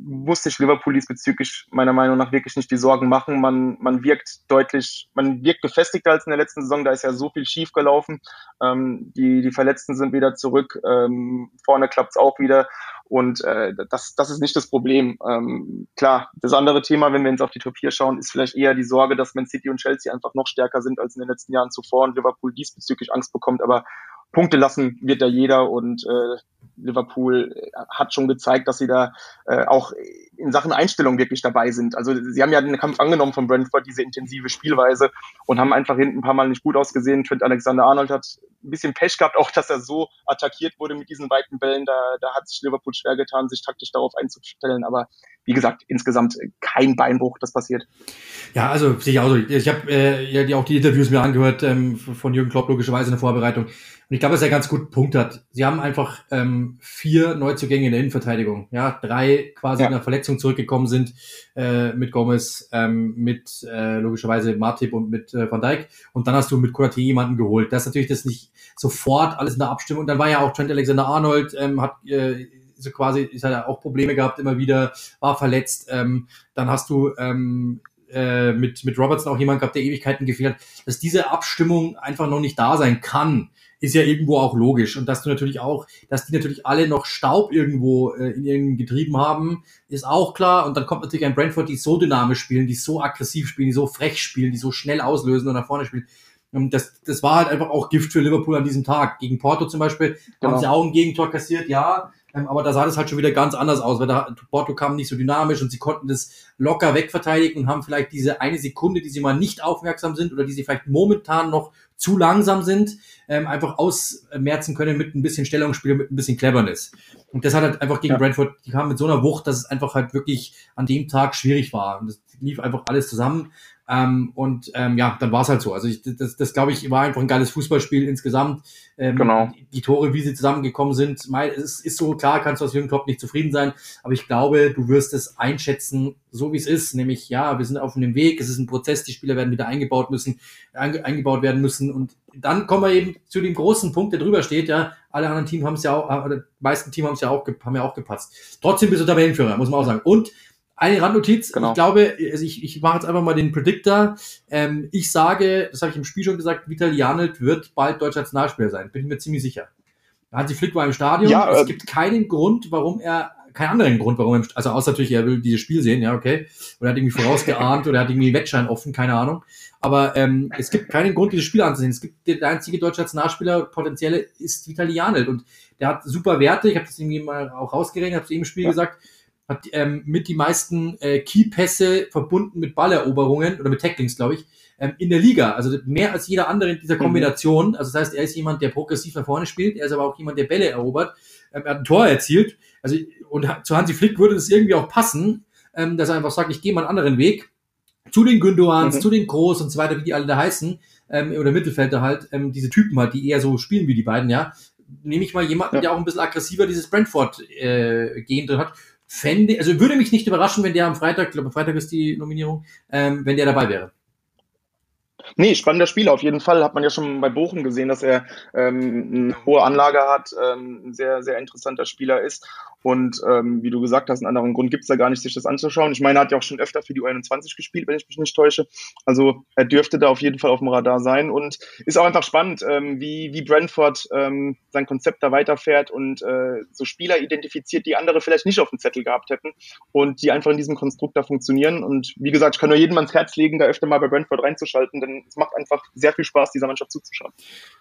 muss sich Liverpool diesbezüglich meiner Meinung nach wirklich nicht die Sorgen machen. Man, man wirkt deutlich, man wirkt gefestigter als in der letzten Saison. Da ist ja so viel schief gelaufen. Ähm, die, die Verletzten sind wieder zurück. Ähm, vorne klappt's auch wieder. Und äh, das, das ist nicht das Problem. Ähm, klar, das andere Thema, wenn wir jetzt auf die Top 4 schauen, ist vielleicht eher die Sorge, dass Man City und Chelsea einfach noch stärker sind als in den letzten Jahren zuvor und Liverpool diesbezüglich Angst bekommt. Aber Punkte lassen wird da jeder und äh, Liverpool hat schon gezeigt, dass sie da äh, auch in Sachen Einstellung wirklich dabei sind. Also sie haben ja den Kampf angenommen von Brentford, diese intensive Spielweise und haben einfach hinten ein paar Mal nicht gut ausgesehen. Trent Alexander-Arnold hat ein bisschen Pech gehabt, auch dass er so attackiert wurde mit diesen weiten Bällen. Da, da hat sich Liverpool schwer getan, sich taktisch darauf einzustellen. Aber wie gesagt, insgesamt kein Beinbruch, das passiert. Ja, also ich auch so. Ich habe äh, ja auch die Interviews mir angehört ähm, von Jürgen Klopp logischerweise in der Vorbereitung. Und ich glaube, dass er ganz gut Punkt hat. Sie haben einfach ähm, vier Neuzugänge in der Innenverteidigung. Ja, drei quasi ja. in der Verletzung zurückgekommen sind äh, mit Gomez, ähm, mit äh, logischerweise Martip und mit äh, Van Dijk. Und dann hast du mit Konaté jemanden geholt. Das ist natürlich das nicht sofort alles in der Abstimmung. Und dann war ja auch Trent Alexander-Arnold, ähm, hat äh, so quasi, ist halt auch Probleme gehabt, immer wieder, war verletzt. Ähm, dann hast du ähm, äh, mit, mit Robertson auch jemand gehabt, der Ewigkeiten gefehlt hat, dass diese Abstimmung einfach noch nicht da sein kann ist ja irgendwo auch logisch. Und dass du natürlich auch, dass die natürlich alle noch Staub irgendwo äh, in ihren getrieben haben, ist auch klar. Und dann kommt natürlich ein Brentford, die so dynamisch spielen, die so aggressiv spielen, die so frech spielen, die so schnell auslösen und nach vorne spielen. Und das, das war halt einfach auch Gift für Liverpool an diesem Tag. Gegen Porto zum Beispiel genau. haben sie auch ein Gegentor kassiert, ja. Ähm, aber da sah das halt schon wieder ganz anders aus, weil da Porto kam nicht so dynamisch und sie konnten das locker wegverteidigen und haben vielleicht diese eine Sekunde, die sie mal nicht aufmerksam sind oder die sie vielleicht momentan noch zu langsam sind, ähm, einfach ausmerzen können mit ein bisschen Stellungsspiel, mit ein bisschen Cleverness. Und das hat halt einfach gegen ja. Brentford, die kamen mit so einer Wucht, dass es einfach halt wirklich an dem Tag schwierig war. Und das lief einfach alles zusammen. Ähm, und ähm, ja, dann war es halt so. Also ich, das, das glaube ich, war einfach ein geiles Fußballspiel insgesamt. Ähm, genau. Die, die Tore, wie sie zusammengekommen sind, mein, es ist so klar, kannst du als Jürgen Klopp nicht zufrieden sein, aber ich glaube, du wirst es einschätzen, so wie es ist. Nämlich, ja, wir sind auf einem Weg, es ist ein Prozess, die Spieler werden wieder eingebaut müssen, einge, eingebaut werden müssen. Und dann kommen wir eben zu dem großen Punkt, der drüber steht, ja, alle anderen Teams haben es ja auch, oder die meisten Teams haben es ja auch, haben ja auch gepasst. Trotzdem bist du Tabellenführer, muss man auch sagen. Und eine Randnotiz, genau. ich glaube, also ich, ich mache jetzt einfach mal den Predictor. Ähm, ich sage, das habe ich im Spiel schon gesagt, Vital Janelt wird bald deutscher Nationalspieler sein, bin ich mir ziemlich sicher. Hansi Flick war im Stadion, ja, es äh, gibt keinen Grund, warum er, keinen anderen Grund, warum er, also außer natürlich, er will dieses Spiel sehen, ja, okay, oder hat irgendwie vorausgeahnt oder hat irgendwie einen Wettschein offen, keine Ahnung. Aber ähm, es gibt keinen Grund, dieses Spiel anzusehen. Es gibt der einzige deutsche Nationalspieler, potenzielle, ist Vitali Janelt und der hat super Werte, ich habe das irgendwie mal auch rausgerechnet, habe es eben im Spiel ja. gesagt, hat ähm, mit die meisten äh, Key-Pässe verbunden mit Balleroberungen oder mit Tacklings, glaube ich, ähm, in der Liga. Also mehr als jeder andere in dieser mhm. Kombination. Also das heißt, er ist jemand, der progressiv nach vorne spielt, er ist aber auch jemand, der Bälle erobert. Ähm, er hat ein Tor erzielt. Also und zu Hansi Flick würde das irgendwie auch passen, ähm, dass er einfach sagt, ich gehe mal einen anderen Weg zu den Gündoans, mhm. zu den Groß und so weiter, wie die alle da heißen, ähm, oder Mittelfelder halt, ähm, diese Typen halt, die eher so spielen wie die beiden, ja. Nehme ich mal jemanden, ja. der auch ein bisschen aggressiver dieses Brentford-Gehen äh, drin hat. Fände, also würde mich nicht überraschen, wenn der am Freitag, ich glaube, Freitag ist die Nominierung, ähm, wenn der dabei wäre. Nee, spannender Spieler auf jeden Fall. Hat man ja schon bei Bochum gesehen, dass er ähm, eine hohe Anlage hat, ähm, ein sehr, sehr interessanter Spieler ist. Und ähm, wie du gesagt hast, einen anderen Grund gibt es da gar nicht, sich das anzuschauen. Ich meine, er hat ja auch schon öfter für die U21 gespielt, wenn ich mich nicht täusche. Also er dürfte da auf jeden Fall auf dem Radar sein und ist auch einfach spannend, ähm, wie, wie Brentford ähm, sein Konzept da weiterfährt und äh, so Spieler identifiziert, die andere vielleicht nicht auf dem Zettel gehabt hätten und die einfach in diesem Konstrukt da funktionieren. Und wie gesagt, ich kann nur jedem ans Herz legen, da öfter mal bei Brentford reinzuschalten, denn es macht einfach sehr viel Spaß, dieser Mannschaft zuzuschauen.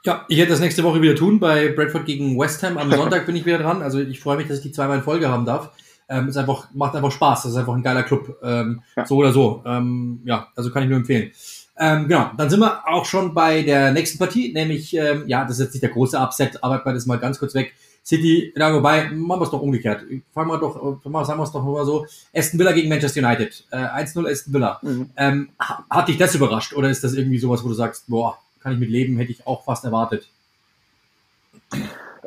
Ja, ich werde das nächste Woche wieder tun. Bei Brentford gegen West Ham am Sonntag bin ich wieder dran. Also ich freue mich, dass ich die zweimal in Folge haben darf. Ähm, ist einfach, macht einfach Spaß. Das ist einfach ein geiler Club. Ähm, ja. So oder so. Ähm, ja, also kann ich nur empfehlen. Ähm, genau, dann sind wir auch schon bei der nächsten Partie, nämlich, ähm, ja, das ist jetzt nicht der große Upset, aber das mal ganz kurz weg. City, ja, wobei, machen wir es doch umgekehrt. Fangen wir doch, sagen wir es doch mal so. Aston Villa gegen Manchester United. Äh, 1-0 Aston Villa. Mhm. Ähm, hat dich das überrascht oder ist das irgendwie sowas, wo du sagst, boah, kann ich mit leben, hätte ich auch fast erwartet?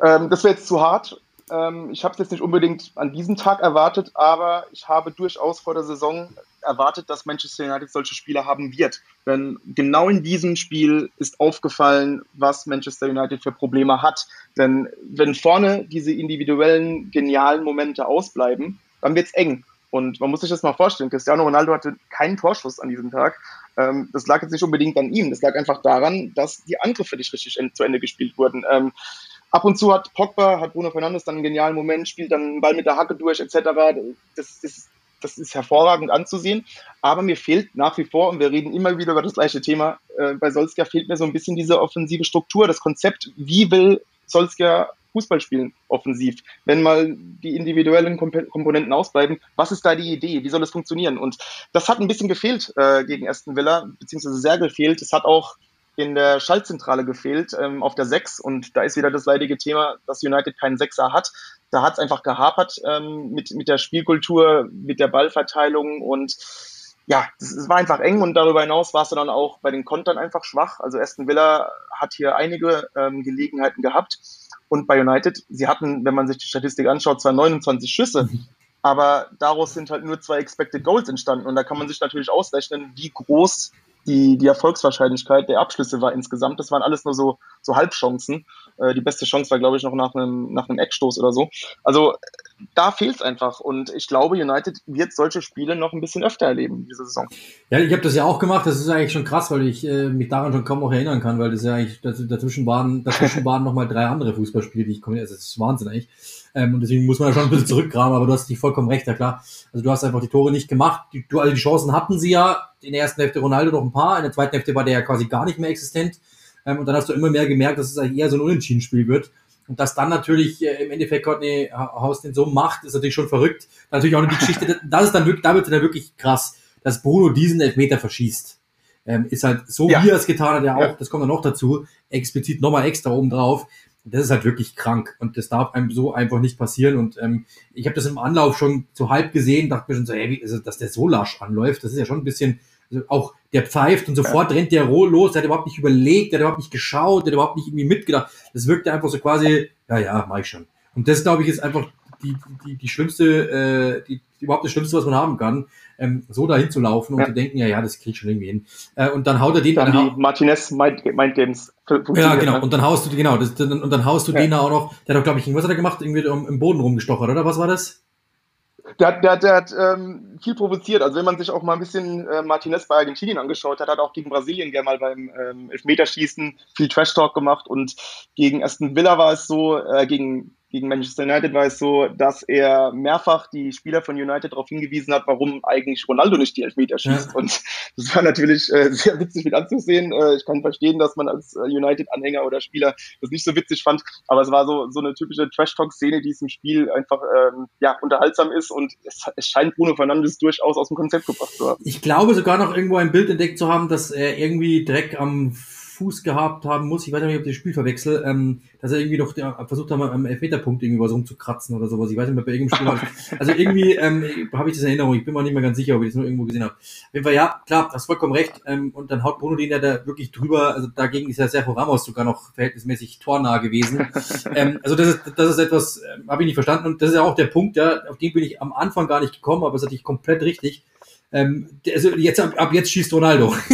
Ähm, das wäre jetzt zu hart. Ähm, ich habe es jetzt nicht unbedingt an diesem Tag erwartet, aber ich habe durchaus vor der Saison erwartet, dass Manchester United solche Spiele haben wird. Denn genau in diesem Spiel ist aufgefallen, was Manchester United für Probleme hat. Denn wenn vorne diese individuellen, genialen Momente ausbleiben, dann wird es eng. Und man muss sich das mal vorstellen, Cristiano Ronaldo hatte keinen Torschuss an diesem Tag. Ähm, das lag jetzt nicht unbedingt an ihm, das lag einfach daran, dass die Angriffe nicht richtig zu Ende gespielt wurden. Ab und zu hat Pogba, hat Bruno Fernandes dann einen genialen Moment, spielt dann einen Ball mit der Hacke durch, etc. Das ist, das ist hervorragend anzusehen. Aber mir fehlt nach wie vor, und wir reden immer wieder über das gleiche Thema, äh, bei Solskjaer fehlt mir so ein bisschen diese offensive Struktur, das Konzept, wie will Solskjaer Fußball spielen, offensiv. Wenn mal die individuellen Komponenten ausbleiben, was ist da die Idee? Wie soll es funktionieren? Und das hat ein bisschen gefehlt äh, gegen Aston Villa, beziehungsweise sehr gefehlt. Es hat auch in der Schaltzentrale gefehlt, ähm, auf der 6. Und da ist wieder das leidige Thema, dass United keinen Sechser hat. Da hat es einfach gehapert ähm, mit, mit der Spielkultur, mit der Ballverteilung und ja, es war einfach eng und darüber hinaus war es dann auch bei den Kontern einfach schwach. Also Aston Villa hat hier einige ähm, Gelegenheiten gehabt und bei United, sie hatten, wenn man sich die Statistik anschaut, zwar 29 Schüsse, aber daraus sind halt nur zwei Expected Goals entstanden und da kann man sich natürlich ausrechnen, wie groß die, die Erfolgswahrscheinlichkeit der Abschlüsse war insgesamt. Das waren alles nur so, so Halbchancen. Äh, die beste Chance war, glaube ich, noch nach einem, nach einem Eckstoß oder so. Also da fehlt es einfach. Und ich glaube, United wird solche Spiele noch ein bisschen öfter erleben diese Saison. Ja, ich habe das ja auch gemacht. Das ist eigentlich schon krass, weil ich äh, mich daran schon kaum noch erinnern kann, weil das ja eigentlich dazwischen waren, dazwischen waren noch mal drei andere Fußballspiele, die ich komme. Also das ist Wahnsinn eigentlich. Ähm, und deswegen muss man ja schon ein bisschen zurückgraben, aber du hast dich vollkommen recht, ja klar. Also du hast einfach die Tore nicht gemacht. Die, du, also die Chancen hatten sie ja. In der ersten Hälfte Ronaldo noch ein paar, in der zweiten Hälfte war der ja quasi gar nicht mehr existent. Ähm, und dann hast du immer mehr gemerkt, dass es eigentlich eher so ein Unentschieden-Spiel wird. Und dass dann natürlich äh, im Endeffekt Courtney Haus den so macht, ist natürlich schon verrückt. Natürlich auch die Geschichte, das ist dann wirklich, da wird dann wirklich krass, dass Bruno diesen Elfmeter verschießt. Ähm, ist halt so, ja. wie er es getan hat, ja auch, ja. das kommt dann noch dazu, explizit nochmal extra oben drauf. Das ist halt wirklich krank und das darf einem so einfach nicht passieren. Und ähm, ich habe das im Anlauf schon so halb gesehen, dachte mir schon so, ey, wie ist es, dass der so lasch anläuft, das ist ja schon ein bisschen, also auch der pfeift und sofort ja. rennt der roh los, der hat überhaupt nicht überlegt, der hat überhaupt nicht geschaut, der hat überhaupt nicht irgendwie mitgedacht. Das wirkt ja einfach so quasi, ja, ja, mach ich schon. Und das, glaube ich, ist einfach die, die, die schlimmste, äh, die, überhaupt das Schlimmste, was man haben kann, ähm, so dahin zu laufen und ja. zu denken, ja, ja, das krieg ich schon irgendwie hin. Äh, und dann haut er den. Dann, dann Martinez Mind, Mind Games. Ja, genau. Ne? Und dann haust du, genau, das, und dann haust du ja. den da auch noch, der hat doch, glaube ich, was hat er gemacht? Irgendwie im Boden rumgestochert, oder? Was war das? Der hat, der, der hat ähm, viel provoziert. Also wenn man sich auch mal ein bisschen äh, Martinez bei Argentinien angeschaut hat, hat er auch gegen Brasilien gerne mal beim ähm, Elfmeterschießen viel Trash-Talk gemacht und gegen Aston Villa war es so, äh, gegen gegen Manchester United war es so, dass er mehrfach die Spieler von United darauf hingewiesen hat, warum eigentlich Ronaldo nicht die Elfmeter schießt. Ja. Und das war natürlich äh, sehr witzig mit anzusehen. Äh, ich kann verstehen, dass man als äh, United-Anhänger oder Spieler das nicht so witzig fand, aber es war so, so eine typische Trash-Talk-Szene, die es im Spiel einfach ähm, ja, unterhaltsam ist und es, es scheint Bruno Fernandes durchaus aus dem Konzept gebracht zu haben. Ich glaube sogar noch irgendwo ein Bild entdeckt zu haben, dass er irgendwie direkt am Fuß gehabt haben muss, ich weiß nicht, ob ich das Spiel verwechsel, ähm, dass er irgendwie noch der, versucht hat, am Elfmeterpunkt irgendwie was rumzukratzen oder sowas. Ich weiß nicht mehr, bei irgendeinem Spiel. Also irgendwie ähm, habe ich das in Erinnerung. Ich bin mir nicht mehr ganz sicher, ob ich das nur irgendwo gesehen habe. Auf jeden Fall, ja, klar, hast vollkommen recht. Ähm, und dann haut Bruno den ja da wirklich drüber. Also dagegen ist ja Sergio Ramos sogar noch verhältnismäßig tornah gewesen. ähm, also das ist, das ist etwas, äh, habe ich nicht verstanden. Und das ist ja auch der Punkt, ja, auf den bin ich am Anfang gar nicht gekommen, aber es ist natürlich komplett richtig ähm, also jetzt ab, ab jetzt schießt Ronaldo.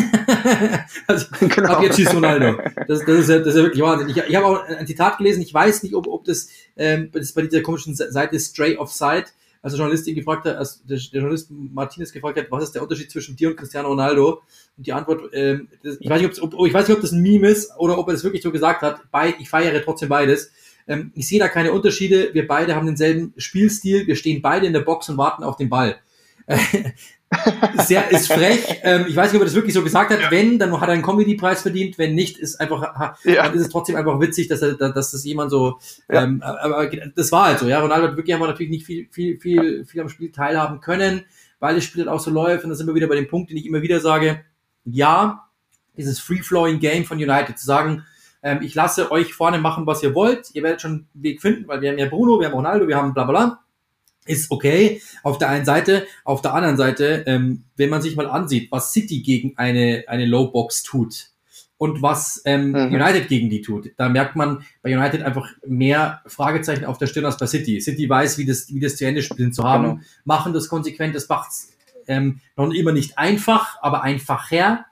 also, genau. Ab jetzt schießt Ronaldo. Das, das, ist, ja, das ist ja wirklich Wahnsinn. Ich, ich habe auch ein Zitat gelesen, ich weiß nicht, ob, ob das, ähm, das bei dieser komischen Seite Stray of Sight, als der Journalist ihn gefragt hat, als der, der Journalist Martinez gefragt hat, was ist der Unterschied zwischen dir und Cristiano Ronaldo? Und die Antwort, ähm, das, ich, weiß nicht, ob, ich weiß nicht, ob das ein Meme ist oder ob er das wirklich so gesagt hat. Bei, ich feiere trotzdem beides. Ähm, ich sehe da keine Unterschiede. Wir beide haben denselben Spielstil. Wir stehen beide in der Box und warten auf den Ball. sehr, ist frech. Ähm, ich weiß nicht, ob er das wirklich so gesagt hat. Ja. Wenn, dann hat er einen Comedy-Preis verdient. Wenn nicht, ist einfach, ja. dann ist es trotzdem einfach witzig, dass er, dass das jemand so, ja. ähm, aber das war halt so, ja. Ronaldo hat wirklich aber natürlich nicht viel, viel, viel, viel am Spiel teilhaben können, weil das Spiel halt auch so läuft. Und da sind wir wieder bei dem Punkt, den ich immer wieder sage. Ja, dieses Free-Flowing Game von United zu sagen, ähm, ich lasse euch vorne machen, was ihr wollt. Ihr werdet schon einen Weg finden, weil wir haben ja Bruno, wir haben Ronaldo, wir haben bla, bla, bla ist okay auf der einen Seite. Auf der anderen Seite, ähm, wenn man sich mal ansieht, was City gegen eine, eine Lowbox tut und was ähm, mhm. United gegen die tut, da merkt man bei United einfach mehr Fragezeichen auf der Stirn als bei City. City weiß, wie das, wie das zu Ende spielen zu haben, genau. machen das konsequent, das macht's ähm, noch immer nicht einfach, aber einfacher.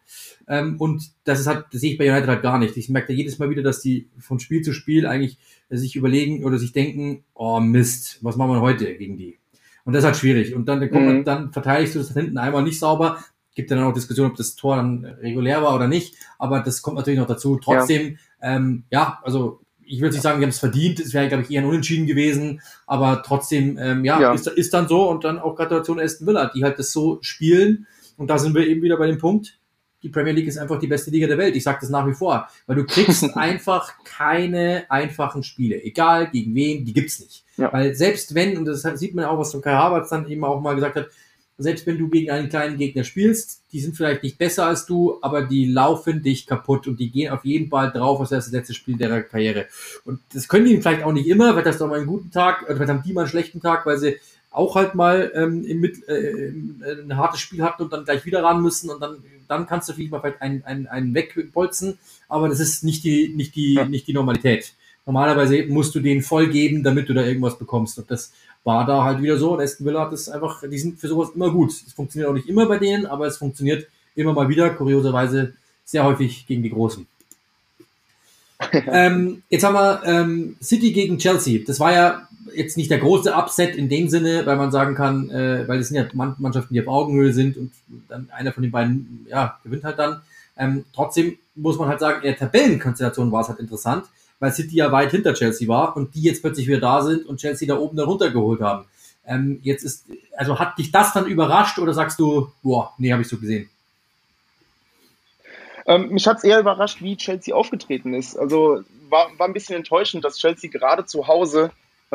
Ähm, und das ist halt, das sehe ich bei United halt gar nicht. Ich merke da jedes Mal wieder, dass die von Spiel zu Spiel eigentlich sich überlegen oder sich denken, oh Mist, was machen wir heute gegen die? Und das ist halt schwierig. Und dann, mhm. dann verteidigst du das hinten einmal nicht sauber. Gibt dann auch Diskussion, ob das Tor dann regulär war oder nicht. Aber das kommt natürlich noch dazu. Trotzdem, ja, ähm, ja also ich würde nicht sagen, wir haben es verdient. Es wäre, glaube ich, eher ein Unentschieden gewesen. Aber trotzdem, ähm, ja, ja. Ist, ist dann so. Und dann auch Gratulation Aston Villa, die halt das so spielen. Und da sind wir eben wieder bei dem Punkt die Premier League ist einfach die beste Liga der Welt. Ich sage das nach wie vor, weil du kriegst einfach keine einfachen Spiele, egal gegen wen, die gibt's nicht. Ja. Weil selbst wenn, und das sieht man auch, was von Kai Havertz dann eben auch mal gesagt hat, selbst wenn du gegen einen kleinen Gegner spielst, die sind vielleicht nicht besser als du, aber die laufen dich kaputt und die gehen auf jeden Fall drauf, als wäre das letzte Spiel der Karriere. Und das können die vielleicht auch nicht immer, weil das doch mal einen guten Tag, oder vielleicht haben die mal einen schlechten Tag, weil sie auch halt mal ähm, im, äh, ein hartes Spiel hatten und dann gleich wieder ran müssen und dann, dann kannst du vielleicht mal vielleicht einen, einen, einen wegbolzen, aber das ist nicht die, nicht die, ja. nicht die Normalität. Normalerweise musst du den voll geben, damit du da irgendwas bekommst. Und das war da halt wieder so. Und Aston Villa hat das einfach, die sind für sowas immer gut. Es funktioniert auch nicht immer bei denen, aber es funktioniert immer mal wieder, kurioserweise sehr häufig gegen die Großen. ähm, jetzt haben wir ähm, City gegen Chelsea. Das war ja jetzt nicht der große Upset in dem Sinne, weil man sagen kann, äh, weil es sind ja Mannschaften, die auf Augenhöhe sind und dann einer von den beiden ja, gewinnt halt dann. Ähm, trotzdem muss man halt sagen, in der Tabellenkonstellation war es halt interessant, weil City ja weit hinter Chelsea war und die jetzt plötzlich wieder da sind und Chelsea da oben dann runtergeholt haben. Ähm, jetzt ist, also hat dich das dann überrascht oder sagst du, boah, nee, habe ich so gesehen? Ähm, mich hat es eher überrascht, wie Chelsea aufgetreten ist. Also war, war ein bisschen enttäuschend, dass Chelsea gerade zu Hause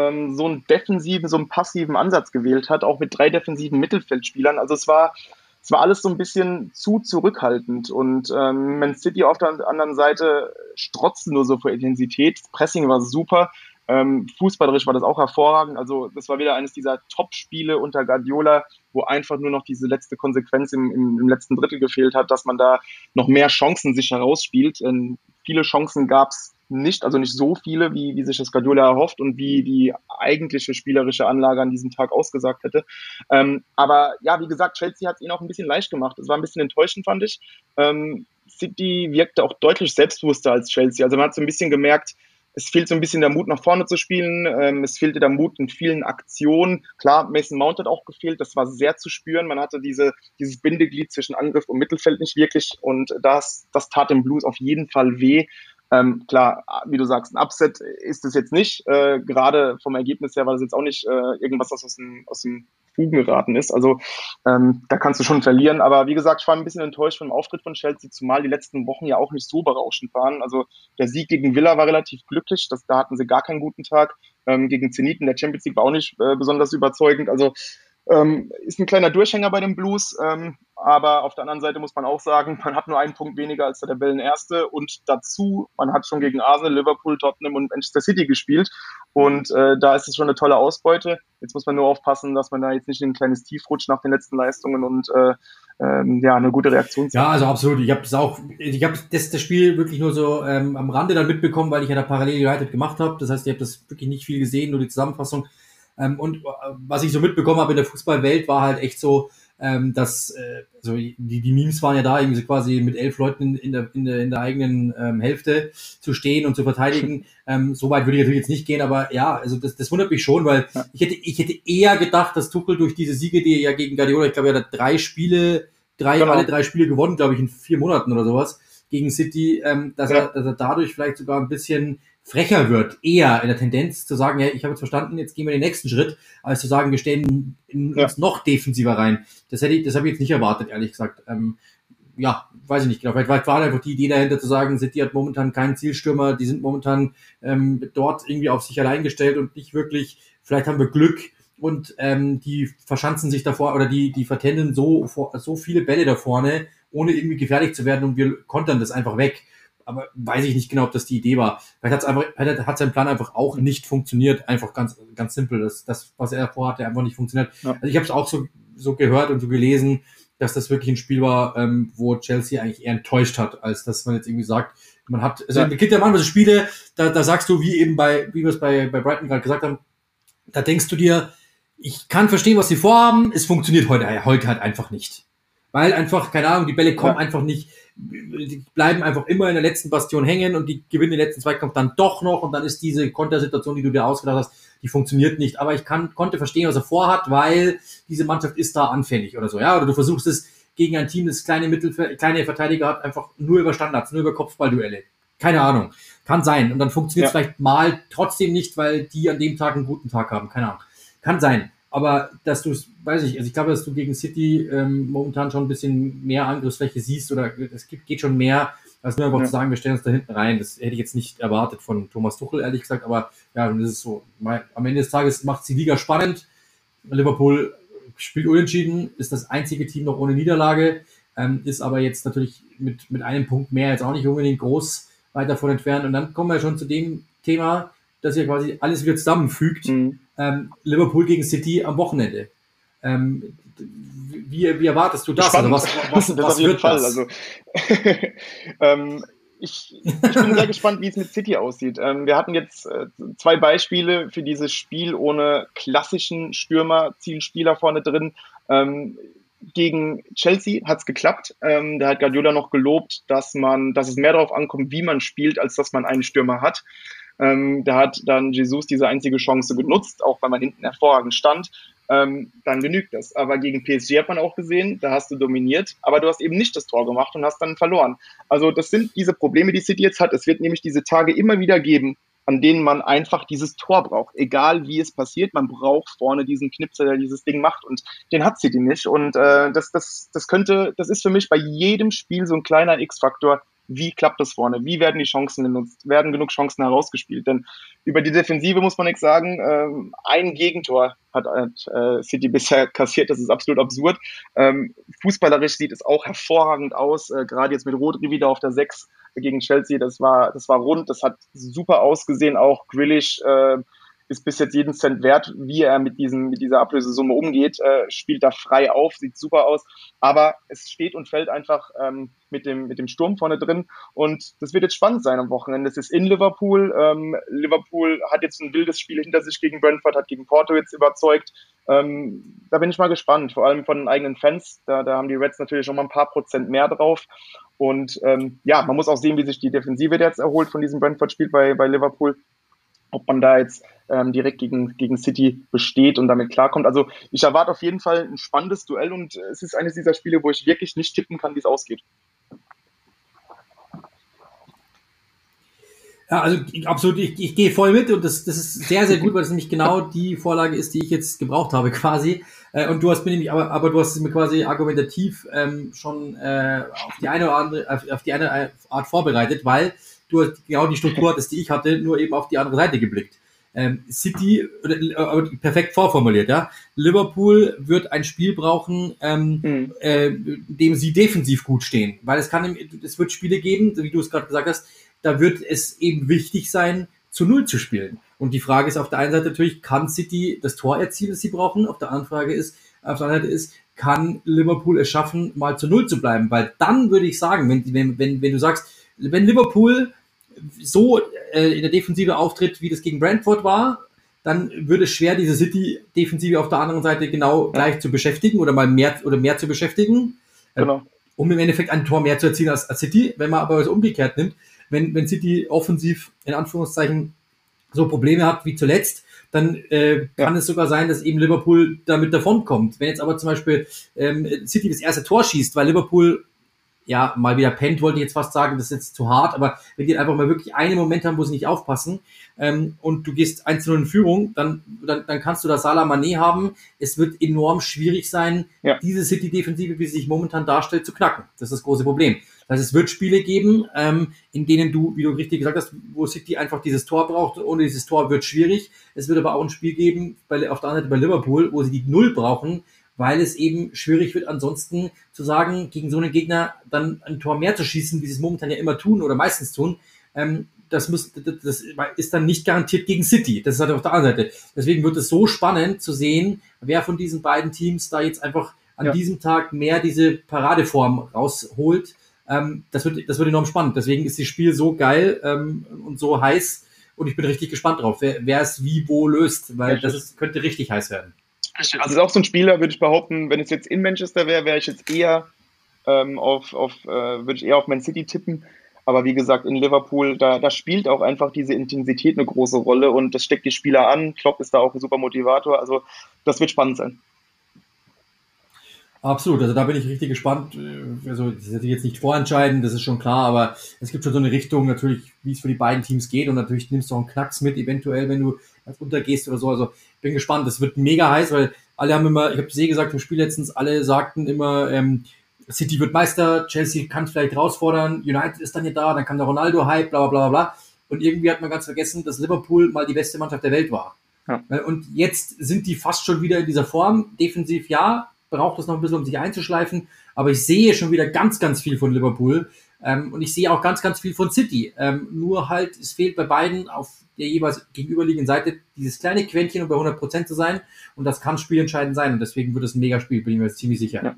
ähm, so einen defensiven, so einen passiven Ansatz gewählt hat, auch mit drei defensiven Mittelfeldspielern. Also es war, es war alles so ein bisschen zu zurückhaltend. Und ähm, Man City auf der anderen Seite strotzte nur so vor Intensität. Pressing war super. Ähm, fußballerisch war das auch hervorragend. Also das war wieder eines dieser Top-Spiele unter Guardiola, wo einfach nur noch diese letzte Konsequenz im, im, im letzten Drittel gefehlt hat, dass man da noch mehr Chancen sich herausspielt. Ähm, viele Chancen gab es nicht, also nicht so viele, wie, wie sich das Guardiola erhofft und wie die eigentliche spielerische Anlage an diesem Tag ausgesagt hätte. Ähm, aber ja, wie gesagt, Chelsea hat es ihnen auch ein bisschen leicht gemacht. Es war ein bisschen enttäuschend, fand ich. Ähm, City wirkte auch deutlich selbstbewusster als Chelsea. Also man hat so ein bisschen gemerkt, es fehlt so ein bisschen der Mut, nach vorne zu spielen. Ähm, es fehlte der Mut in vielen Aktionen. Klar, Mason Mount hat auch gefehlt. Das war sehr zu spüren. Man hatte diese, dieses Bindeglied zwischen Angriff und Mittelfeld nicht wirklich. Und das, das tat dem Blues auf jeden Fall weh. Ähm, klar, wie du sagst, ein Upset ist es jetzt nicht. Äh, gerade vom Ergebnis her war das jetzt auch nicht äh, irgendwas, was aus dem, aus dem Fugen geraten ist. Also ähm, da kannst du schon verlieren. Aber wie gesagt, ich war ein bisschen enttäuscht vom Auftritt von Chelsea, zumal die letzten Wochen ja auch nicht so berauschend waren. Also der Sieg gegen Villa war relativ glücklich. Das, da hatten sie gar keinen guten Tag. Ähm, gegen Zenit in der Champions League war auch nicht äh, besonders überzeugend. Also ähm, ist ein kleiner Durchhänger bei den Blues, ähm, aber auf der anderen Seite muss man auch sagen, man hat nur einen Punkt weniger als der Tabellenerste und dazu, man hat schon gegen Arsenal, Liverpool, Tottenham und Manchester City gespielt und äh, da ist es schon eine tolle Ausbeute. Jetzt muss man nur aufpassen, dass man da jetzt nicht in ein kleines Tief rutscht nach den letzten Leistungen und äh, ähm, ja, eine gute Reaktion. Ja, also absolut. Ich habe auch, ich habe das, das Spiel wirklich nur so ähm, am Rande dann mitbekommen, weil ich ja da parallel United gemacht habe. Das heißt, ich habe das wirklich nicht viel gesehen, nur die Zusammenfassung. Ähm, und äh, was ich so mitbekommen habe in der Fußballwelt war halt echt so, ähm, dass äh, also die, die Memes waren ja da, irgendwie so quasi mit elf Leuten in, der, in, der, in der eigenen ähm, Hälfte zu stehen und zu verteidigen. Ähm, so weit würde ich natürlich jetzt nicht gehen, aber ja, also das, das wundert mich schon, weil ja. ich hätte, ich hätte eher gedacht, dass Tuchel durch diese Siege, die er ja gegen Guardiola, ich glaube, er hat drei Spiele, drei, genau. alle drei Spiele gewonnen, glaube ich, in vier Monaten oder sowas gegen City, ähm, dass, ja. er, dass er dadurch vielleicht sogar ein bisschen frecher wird, eher in der Tendenz zu sagen, ja, ich habe jetzt verstanden, jetzt gehen wir den nächsten Schritt, als zu sagen, wir stellen ja. uns noch defensiver rein. Das hätte ich, das habe ich jetzt nicht erwartet, ehrlich gesagt. Ähm, ja, weiß ich nicht genau. Vielleicht war einfach die Idee dahinter zu sagen, City hat momentan keinen Zielstürmer, die sind momentan ähm, dort irgendwie auf sich allein gestellt und nicht wirklich, vielleicht haben wir Glück und ähm, die verschanzen sich davor oder die, die vertenden so, so viele Bälle da vorne, ohne irgendwie gefährlich zu werden und wir kontern das einfach weg aber weiß ich nicht genau, ob das die Idee war. Vielleicht hat's einfach, hat sein Plan einfach auch nicht funktioniert. Einfach ganz, ganz simpel. Das, das was er vorhatte, einfach nicht funktioniert. Ja. Also ich habe es auch so, so gehört und so gelesen, dass das wirklich ein Spiel war, ähm, wo Chelsea eigentlich eher enttäuscht hat, als dass man jetzt irgendwie sagt, man hat, also ja. es gibt ja manchmal so Spiele, da, da sagst du, wie eben bei, wie wir es bei, bei Brighton gerade gesagt haben, da denkst du dir, ich kann verstehen, was sie vorhaben, es funktioniert heute, heute halt einfach nicht. Weil einfach, keine Ahnung, die Bälle kommen ja. einfach nicht, die bleiben einfach immer in der letzten Bastion hängen und die gewinnen den letzten Zweikampf dann doch noch und dann ist diese Kontersituation, die du dir ausgedacht hast, die funktioniert nicht. Aber ich kann, konnte verstehen, was er vorhat, weil diese Mannschaft ist da anfällig oder so, ja. Oder du versuchst es gegen ein Team, das kleine Mittel, kleine Verteidiger hat, einfach nur über Standards, nur über Kopfballduelle. Keine Ahnung. Kann sein. Und dann funktioniert es ja. vielleicht mal trotzdem nicht, weil die an dem Tag einen guten Tag haben. Keine Ahnung. Kann sein. Aber dass du es, weiß ich, also ich glaube, dass du gegen City ähm, momentan schon ein bisschen mehr Angriffsfläche siehst oder es gibt, geht schon mehr, als nur einfach ja. zu sagen, wir stellen uns da hinten rein. Das hätte ich jetzt nicht erwartet von Thomas Tuchel, ehrlich gesagt. Aber ja, das ist so. Am Ende des Tages macht die Liga spannend. Liverpool spielt unentschieden, ist das einzige Team noch ohne Niederlage, ähm, ist aber jetzt natürlich mit, mit einem Punkt mehr jetzt auch nicht unbedingt groß weit davon entfernt. Und dann kommen wir schon zu dem Thema, dass ihr quasi alles wieder zusammenfügt. Mhm. Ähm, Liverpool gegen City am Wochenende. Ähm, wie, wie erwartest du das? Also was, was, das was auf jeden Fall. Das? Also, ähm, ich, ich, bin sehr gespannt, wie es mit City aussieht. Ähm, wir hatten jetzt äh, zwei Beispiele für dieses Spiel ohne klassischen Stürmer, Zielspieler vorne drin. Ähm, gegen Chelsea hat es geklappt. Ähm, da hat Guardiola noch gelobt, dass man, dass es mehr darauf ankommt, wie man spielt, als dass man einen Stürmer hat. Ähm, da hat dann Jesus diese einzige Chance genutzt, auch weil man hinten hervorragend stand. Ähm, dann genügt das. Aber gegen PSG hat man auch gesehen, da hast du dominiert, aber du hast eben nicht das Tor gemacht und hast dann verloren. Also das sind diese Probleme, die City jetzt hat. Es wird nämlich diese Tage immer wieder geben, an denen man einfach dieses Tor braucht. Egal wie es passiert, man braucht vorne diesen Knipser, der dieses Ding macht und den hat City nicht. Und äh, das, das, das könnte, das ist für mich bei jedem Spiel so ein kleiner X-Faktor, wie klappt das vorne, wie werden die Chancen genutzt, werden genug Chancen herausgespielt. Denn über die Defensive muss man nichts sagen. Ähm, ein Gegentor hat äh, City bisher kassiert, das ist absolut absurd. Ähm, fußballerisch sieht es auch hervorragend aus, äh, gerade jetzt mit Rodri wieder auf der 6 gegen Chelsea, das war, das war rund, das hat super ausgesehen, auch Grillish äh, ist bis jetzt jeden Cent wert, wie er mit, diesem, mit dieser Ablösesumme umgeht, äh, spielt da frei auf, sieht super aus, aber es steht und fällt einfach ähm, mit, dem, mit dem Sturm vorne drin. Und das wird jetzt spannend sein am Wochenende. Es ist in Liverpool, ähm, Liverpool hat jetzt ein wildes Spiel hinter sich gegen Brentford, hat gegen Porto jetzt überzeugt, ähm, da bin ich mal gespannt, vor allem von den eigenen Fans, da, da haben die Reds natürlich schon mal ein paar Prozent mehr drauf. Und ähm, ja, man muss auch sehen, wie sich die Defensive jetzt erholt von diesem Brentford-Spiel bei, bei Liverpool ob man da jetzt ähm, direkt gegen, gegen City besteht und damit klarkommt. Also ich erwarte auf jeden Fall ein spannendes Duell und es ist eines dieser Spiele, wo ich wirklich nicht tippen kann, wie es ausgeht. Ja, also absolut, ich, ich gehe voll mit und das, das ist sehr, sehr gut, weil das nämlich genau die Vorlage ist, die ich jetzt gebraucht habe quasi. Äh, und du hast mir nämlich, aber, aber du hast mir quasi argumentativ ähm, schon äh, auf die eine oder andere, auf, auf die eine Art vorbereitet, weil du hast genau die Struktur hattest, die ich hatte, nur eben auf die andere Seite geblickt. Ähm, City, äh, perfekt vorformuliert, ja. Liverpool wird ein Spiel brauchen, ähm, mhm. äh, dem sie defensiv gut stehen, weil es kann, es wird Spiele geben, wie du es gerade gesagt hast, da wird es eben wichtig sein, zu Null zu spielen. Und die Frage ist auf der einen Seite natürlich, kann City das Tor erzielen, das sie brauchen? Auf der anderen Frage ist, auf der anderen Seite ist, kann Liverpool es schaffen, mal zu Null zu bleiben? Weil dann würde ich sagen, wenn, wenn, wenn, wenn du sagst, wenn Liverpool so äh, in der Defensive auftritt, wie das gegen Brentford war, dann würde es schwer, diese City-Defensive auf der anderen Seite genau ja. gleich zu beschäftigen oder mal mehr oder mehr zu beschäftigen. Äh, genau. Um im Endeffekt ein Tor mehr zu erzielen als, als City. Wenn man aber es umgekehrt nimmt, wenn, wenn City offensiv in Anführungszeichen so Probleme hat wie zuletzt, dann äh, kann ja. es sogar sein, dass eben Liverpool damit davonkommt. Wenn jetzt aber zum Beispiel ähm, City das erste Tor schießt, weil Liverpool ja, mal wieder pennt, wollte ich jetzt fast sagen, das ist jetzt zu hart, aber wenn die einfach mal wirklich einen Moment haben, wo sie nicht aufpassen ähm, und du gehst 1-0 in Führung, dann, dann, dann kannst du da Salah Mané haben. Es wird enorm schwierig sein, ja. diese City-Defensive, wie sie sich momentan darstellt, zu knacken. Das ist das große Problem. Das heißt, es wird Spiele geben, ähm, in denen du, wie du richtig gesagt hast, wo City einfach dieses Tor braucht. Ohne dieses Tor wird schwierig. Es wird aber auch ein Spiel geben, bei, auf der anderen Seite bei Liverpool, wo sie die Null brauchen, weil es eben schwierig wird, ansonsten zu sagen, gegen so einen Gegner dann ein Tor mehr zu schießen, wie sie es momentan ja immer tun oder meistens tun. Ähm, das, muss, das ist dann nicht garantiert gegen City. Das ist halt auf der anderen Seite. Deswegen wird es so spannend zu sehen, wer von diesen beiden Teams da jetzt einfach an ja. diesem Tag mehr diese Paradeform rausholt. Ähm, das, wird, das wird enorm spannend. Deswegen ist das Spiel so geil ähm, und so heiß und ich bin richtig gespannt drauf, wer, wer es wie wo löst, weil das ist, könnte richtig heiß werden. Also es ist auch so ein Spieler, würde ich behaupten, wenn es jetzt in Manchester wäre, wäre ich jetzt eher ähm, auf, auf äh, würde ich eher auf Man City tippen. Aber wie gesagt, in Liverpool, da, da spielt auch einfach diese Intensität eine große Rolle und das steckt die Spieler an. Klopp ist da auch ein super Motivator. Also das wird spannend sein. Absolut, also da bin ich richtig gespannt. Also das ist natürlich jetzt nicht vorentscheidend, das ist schon klar, aber es gibt schon so eine Richtung natürlich, wie es für die beiden Teams geht und natürlich nimmst du auch einen Knacks mit, eventuell, wenn du untergehst oder so. Also bin gespannt. Das wird mega heiß, weil alle haben immer, ich habe eh gesagt im Spiel letztens, alle sagten immer, ähm, City wird Meister, Chelsea kann vielleicht herausfordern, United ist dann hier da, dann kann der Ronaldo Hype, bla bla bla bla. Und irgendwie hat man ganz vergessen, dass Liverpool mal die beste Mannschaft der Welt war. Ja. Und jetzt sind die fast schon wieder in dieser Form. Defensiv ja, braucht es noch ein bisschen, um sich einzuschleifen. Aber ich sehe schon wieder ganz, ganz viel von Liverpool. Ähm, und ich sehe auch ganz, ganz viel von City. Ähm, nur halt, es fehlt bei beiden auf der jeweils gegenüberliegenden Seite dieses kleine Quäntchen, um bei 100% zu sein. Und das kann spielentscheidend sein. Und deswegen wird es ein Megaspiel, bin ich mir jetzt ziemlich sicher. Ja.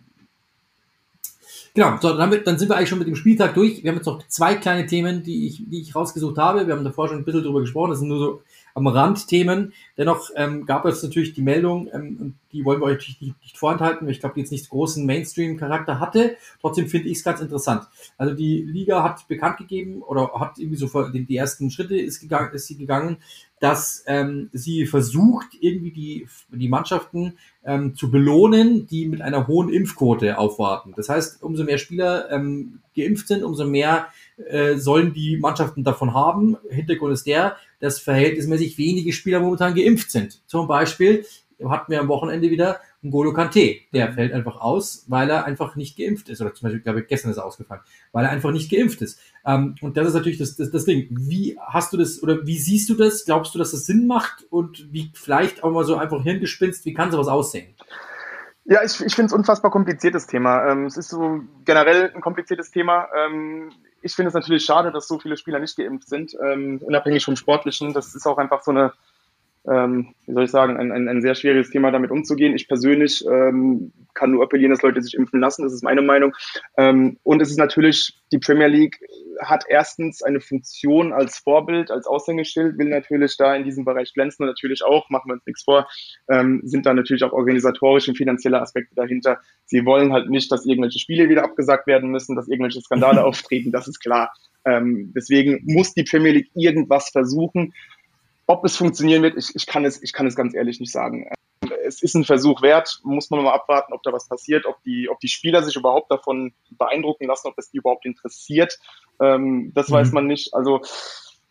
Genau, so, dann, wir, dann, sind wir eigentlich schon mit dem Spieltag durch. Wir haben jetzt noch zwei kleine Themen, die ich, die ich rausgesucht habe. Wir haben davor schon ein bisschen drüber gesprochen. Das sind nur so am Rand Themen. Dennoch ähm, gab es natürlich die Meldung, ähm, die wollen wir euch natürlich nicht, nicht vorenthalten, weil ich glaube, die jetzt nicht großen Mainstream-Charakter hatte. Trotzdem finde ich es ganz interessant. Also die Liga hat bekannt gegeben oder hat irgendwie so die, die ersten Schritte ist, gegangen, ist sie gegangen, dass ähm, sie versucht, irgendwie die, die Mannschaften ähm, zu belohnen, die mit einer hohen Impfquote aufwarten. Das heißt, umso mehr Spieler ähm, geimpft sind, umso mehr äh, sollen die Mannschaften davon haben. Hintergrund ist der, dass verhältnismäßig wenige Spieler momentan geimpft sind. Zum Beispiel hatten wir am Wochenende wieder N'Golo Kante. Der fällt einfach aus, weil er einfach nicht geimpft ist. Oder zum Beispiel, glaube ich, gestern ist er ausgefallen, weil er einfach nicht geimpft ist. Ähm, und das ist natürlich das, das, das Ding. Wie hast du das oder wie siehst du das? Glaubst du, dass das Sinn macht? Und wie vielleicht auch mal so einfach Hirngespinst, wie kann sowas aussehen? Ja, ich, ich finde es unfassbar kompliziertes Thema. Ähm, es ist so generell ein kompliziertes Thema. Ähm, ich finde es natürlich schade, dass so viele Spieler nicht geimpft sind, ähm, unabhängig vom Sportlichen. Das ist auch einfach so eine, ähm, wie soll ich sagen, ein, ein, ein sehr schwieriges Thema, damit umzugehen. Ich persönlich ähm, kann nur appellieren, dass Leute sich impfen lassen. Das ist meine Meinung. Ähm, und es ist natürlich, die Premier League hat erstens eine Funktion als Vorbild, als Aushängeschild, will natürlich da in diesem Bereich glänzen und natürlich auch, machen wir uns nichts vor, ähm, sind da natürlich auch organisatorische und finanzielle Aspekte dahinter. Sie wollen halt nicht, dass irgendwelche Spiele wieder abgesagt werden müssen, dass irgendwelche Skandale auftreten, das ist klar. Ähm, deswegen muss die Premier League irgendwas versuchen. Ob es funktionieren wird, ich, ich, kann, es, ich kann es ganz ehrlich nicht sagen es ist ein Versuch wert, muss man mal abwarten, ob da was passiert, ob die, ob die Spieler sich überhaupt davon beeindrucken lassen, ob es die überhaupt interessiert. Ähm, das mhm. weiß man nicht. Also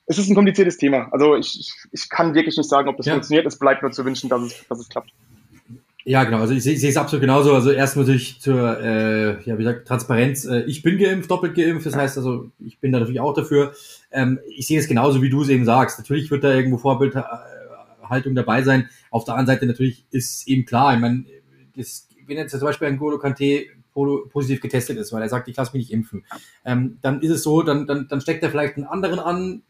es ist ein kompliziertes Thema. Also ich, ich, ich kann wirklich nicht sagen, ob das ja. funktioniert. Es bleibt nur zu wünschen, dass es, dass es klappt. Ja, genau. Also ich sehe es absolut genauso. Also erstmal natürlich zur, äh, ja, wie gesagt, Transparenz. Äh, ich bin geimpft, doppelt geimpft. Das heißt also, ich bin da natürlich auch dafür. Ähm, ich sehe es genauso, wie du es eben sagst. Natürlich wird da irgendwo Vorbildhaltung dabei sein. Auf der anderen Seite natürlich ist eben klar. Ich meine, das, wenn jetzt zum Beispiel ein Golo Kante positiv getestet ist, weil er sagt, ich lasse mich nicht impfen, ähm, dann ist es so, dann, dann, dann steckt er vielleicht einen anderen an,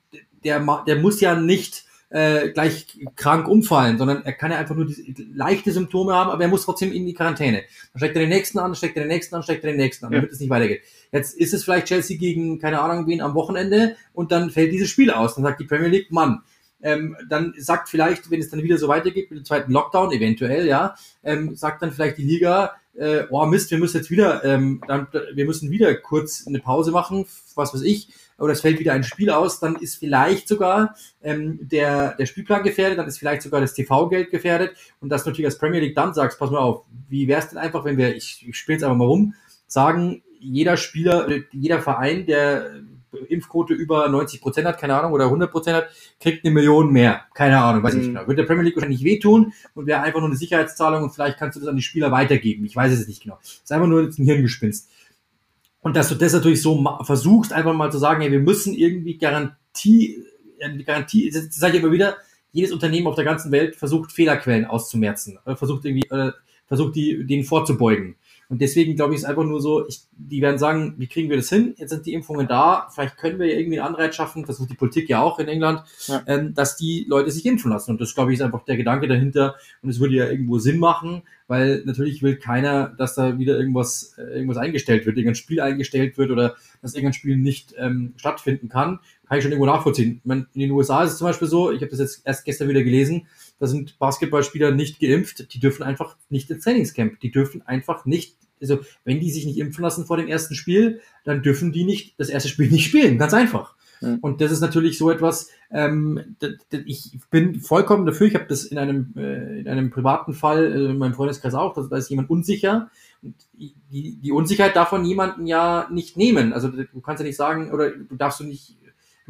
der, der muss ja nicht äh, gleich krank umfallen, sondern er kann ja einfach nur leichte Symptome haben, aber er muss trotzdem in die Quarantäne. Dann steckt er den nächsten an, steckt er den nächsten an, steckt er den nächsten an, damit es nicht weitergeht. Jetzt ist es vielleicht Chelsea gegen, keine Ahnung, wen am Wochenende und dann fällt dieses Spiel aus. Dann sagt die Premier League, Mann, ähm, dann sagt vielleicht, wenn es dann wieder so weitergeht mit dem zweiten Lockdown, eventuell, ja, ähm, sagt dann vielleicht die Liga, äh, oh Mist, wir müssen jetzt wieder, ähm, dann, wir müssen wieder kurz eine Pause machen, was weiß ich, oder es fällt wieder ein Spiel aus, dann ist vielleicht sogar ähm, der, der Spielplan gefährdet, dann ist vielleicht sogar das TV-Geld gefährdet und dass natürlich als Premier League dann sagst, pass mal auf, wie wäre es denn einfach, wenn wir, ich, ich spiele jetzt einfach mal rum, sagen, jeder Spieler, jeder Verein, der Impfquote über 90 Prozent hat, keine Ahnung, oder 100 Prozent hat, kriegt eine Million mehr. Keine Ahnung, weiß ich mhm. nicht genau. Wird der Premier League wahrscheinlich wehtun und wäre einfach nur eine Sicherheitszahlung und vielleicht kannst du das an die Spieler weitergeben. Ich weiß es nicht genau. Das ist einfach nur jetzt ein Hirngespinst. Und dass du das natürlich so versuchst, einfach mal zu sagen, hey, wir müssen irgendwie Garantie, Garantie, das sage ich immer wieder, jedes Unternehmen auf der ganzen Welt versucht Fehlerquellen auszumerzen, versucht irgendwie, äh, versucht die, denen vorzubeugen. Und deswegen glaube ich, ist einfach nur so, ich, die werden sagen, wie kriegen wir das hin? Jetzt sind die Impfungen da, vielleicht können wir ja irgendwie einen Anreiz schaffen, versucht die Politik ja auch in England, ja. ähm, dass die Leute sich impfen lassen. Und das, glaube ich, ist einfach der Gedanke dahinter. Und es würde ja irgendwo Sinn machen, weil natürlich will keiner, dass da wieder irgendwas, äh, irgendwas eingestellt wird, irgendein Spiel eingestellt wird oder dass irgendein Spiel nicht ähm, stattfinden kann. Kann ich schon irgendwo nachvollziehen. Ich meine, in den USA ist es zum Beispiel so, ich habe das jetzt erst gestern wieder gelesen, da sind Basketballspieler nicht geimpft, die dürfen einfach nicht ins Trainingscamp. Die dürfen einfach nicht, also wenn die sich nicht impfen lassen vor dem ersten Spiel, dann dürfen die nicht das erste Spiel nicht spielen. Ganz einfach. Mhm. Und das ist natürlich so etwas, ähm, ich bin vollkommen dafür, ich habe das in einem, äh, in einem privaten Fall, äh, in meinem Freundeskreis auch, da ist jemand unsicher. Und die, die Unsicherheit darf von jemanden ja nicht nehmen. Also du kannst ja nicht sagen, oder du darfst du nicht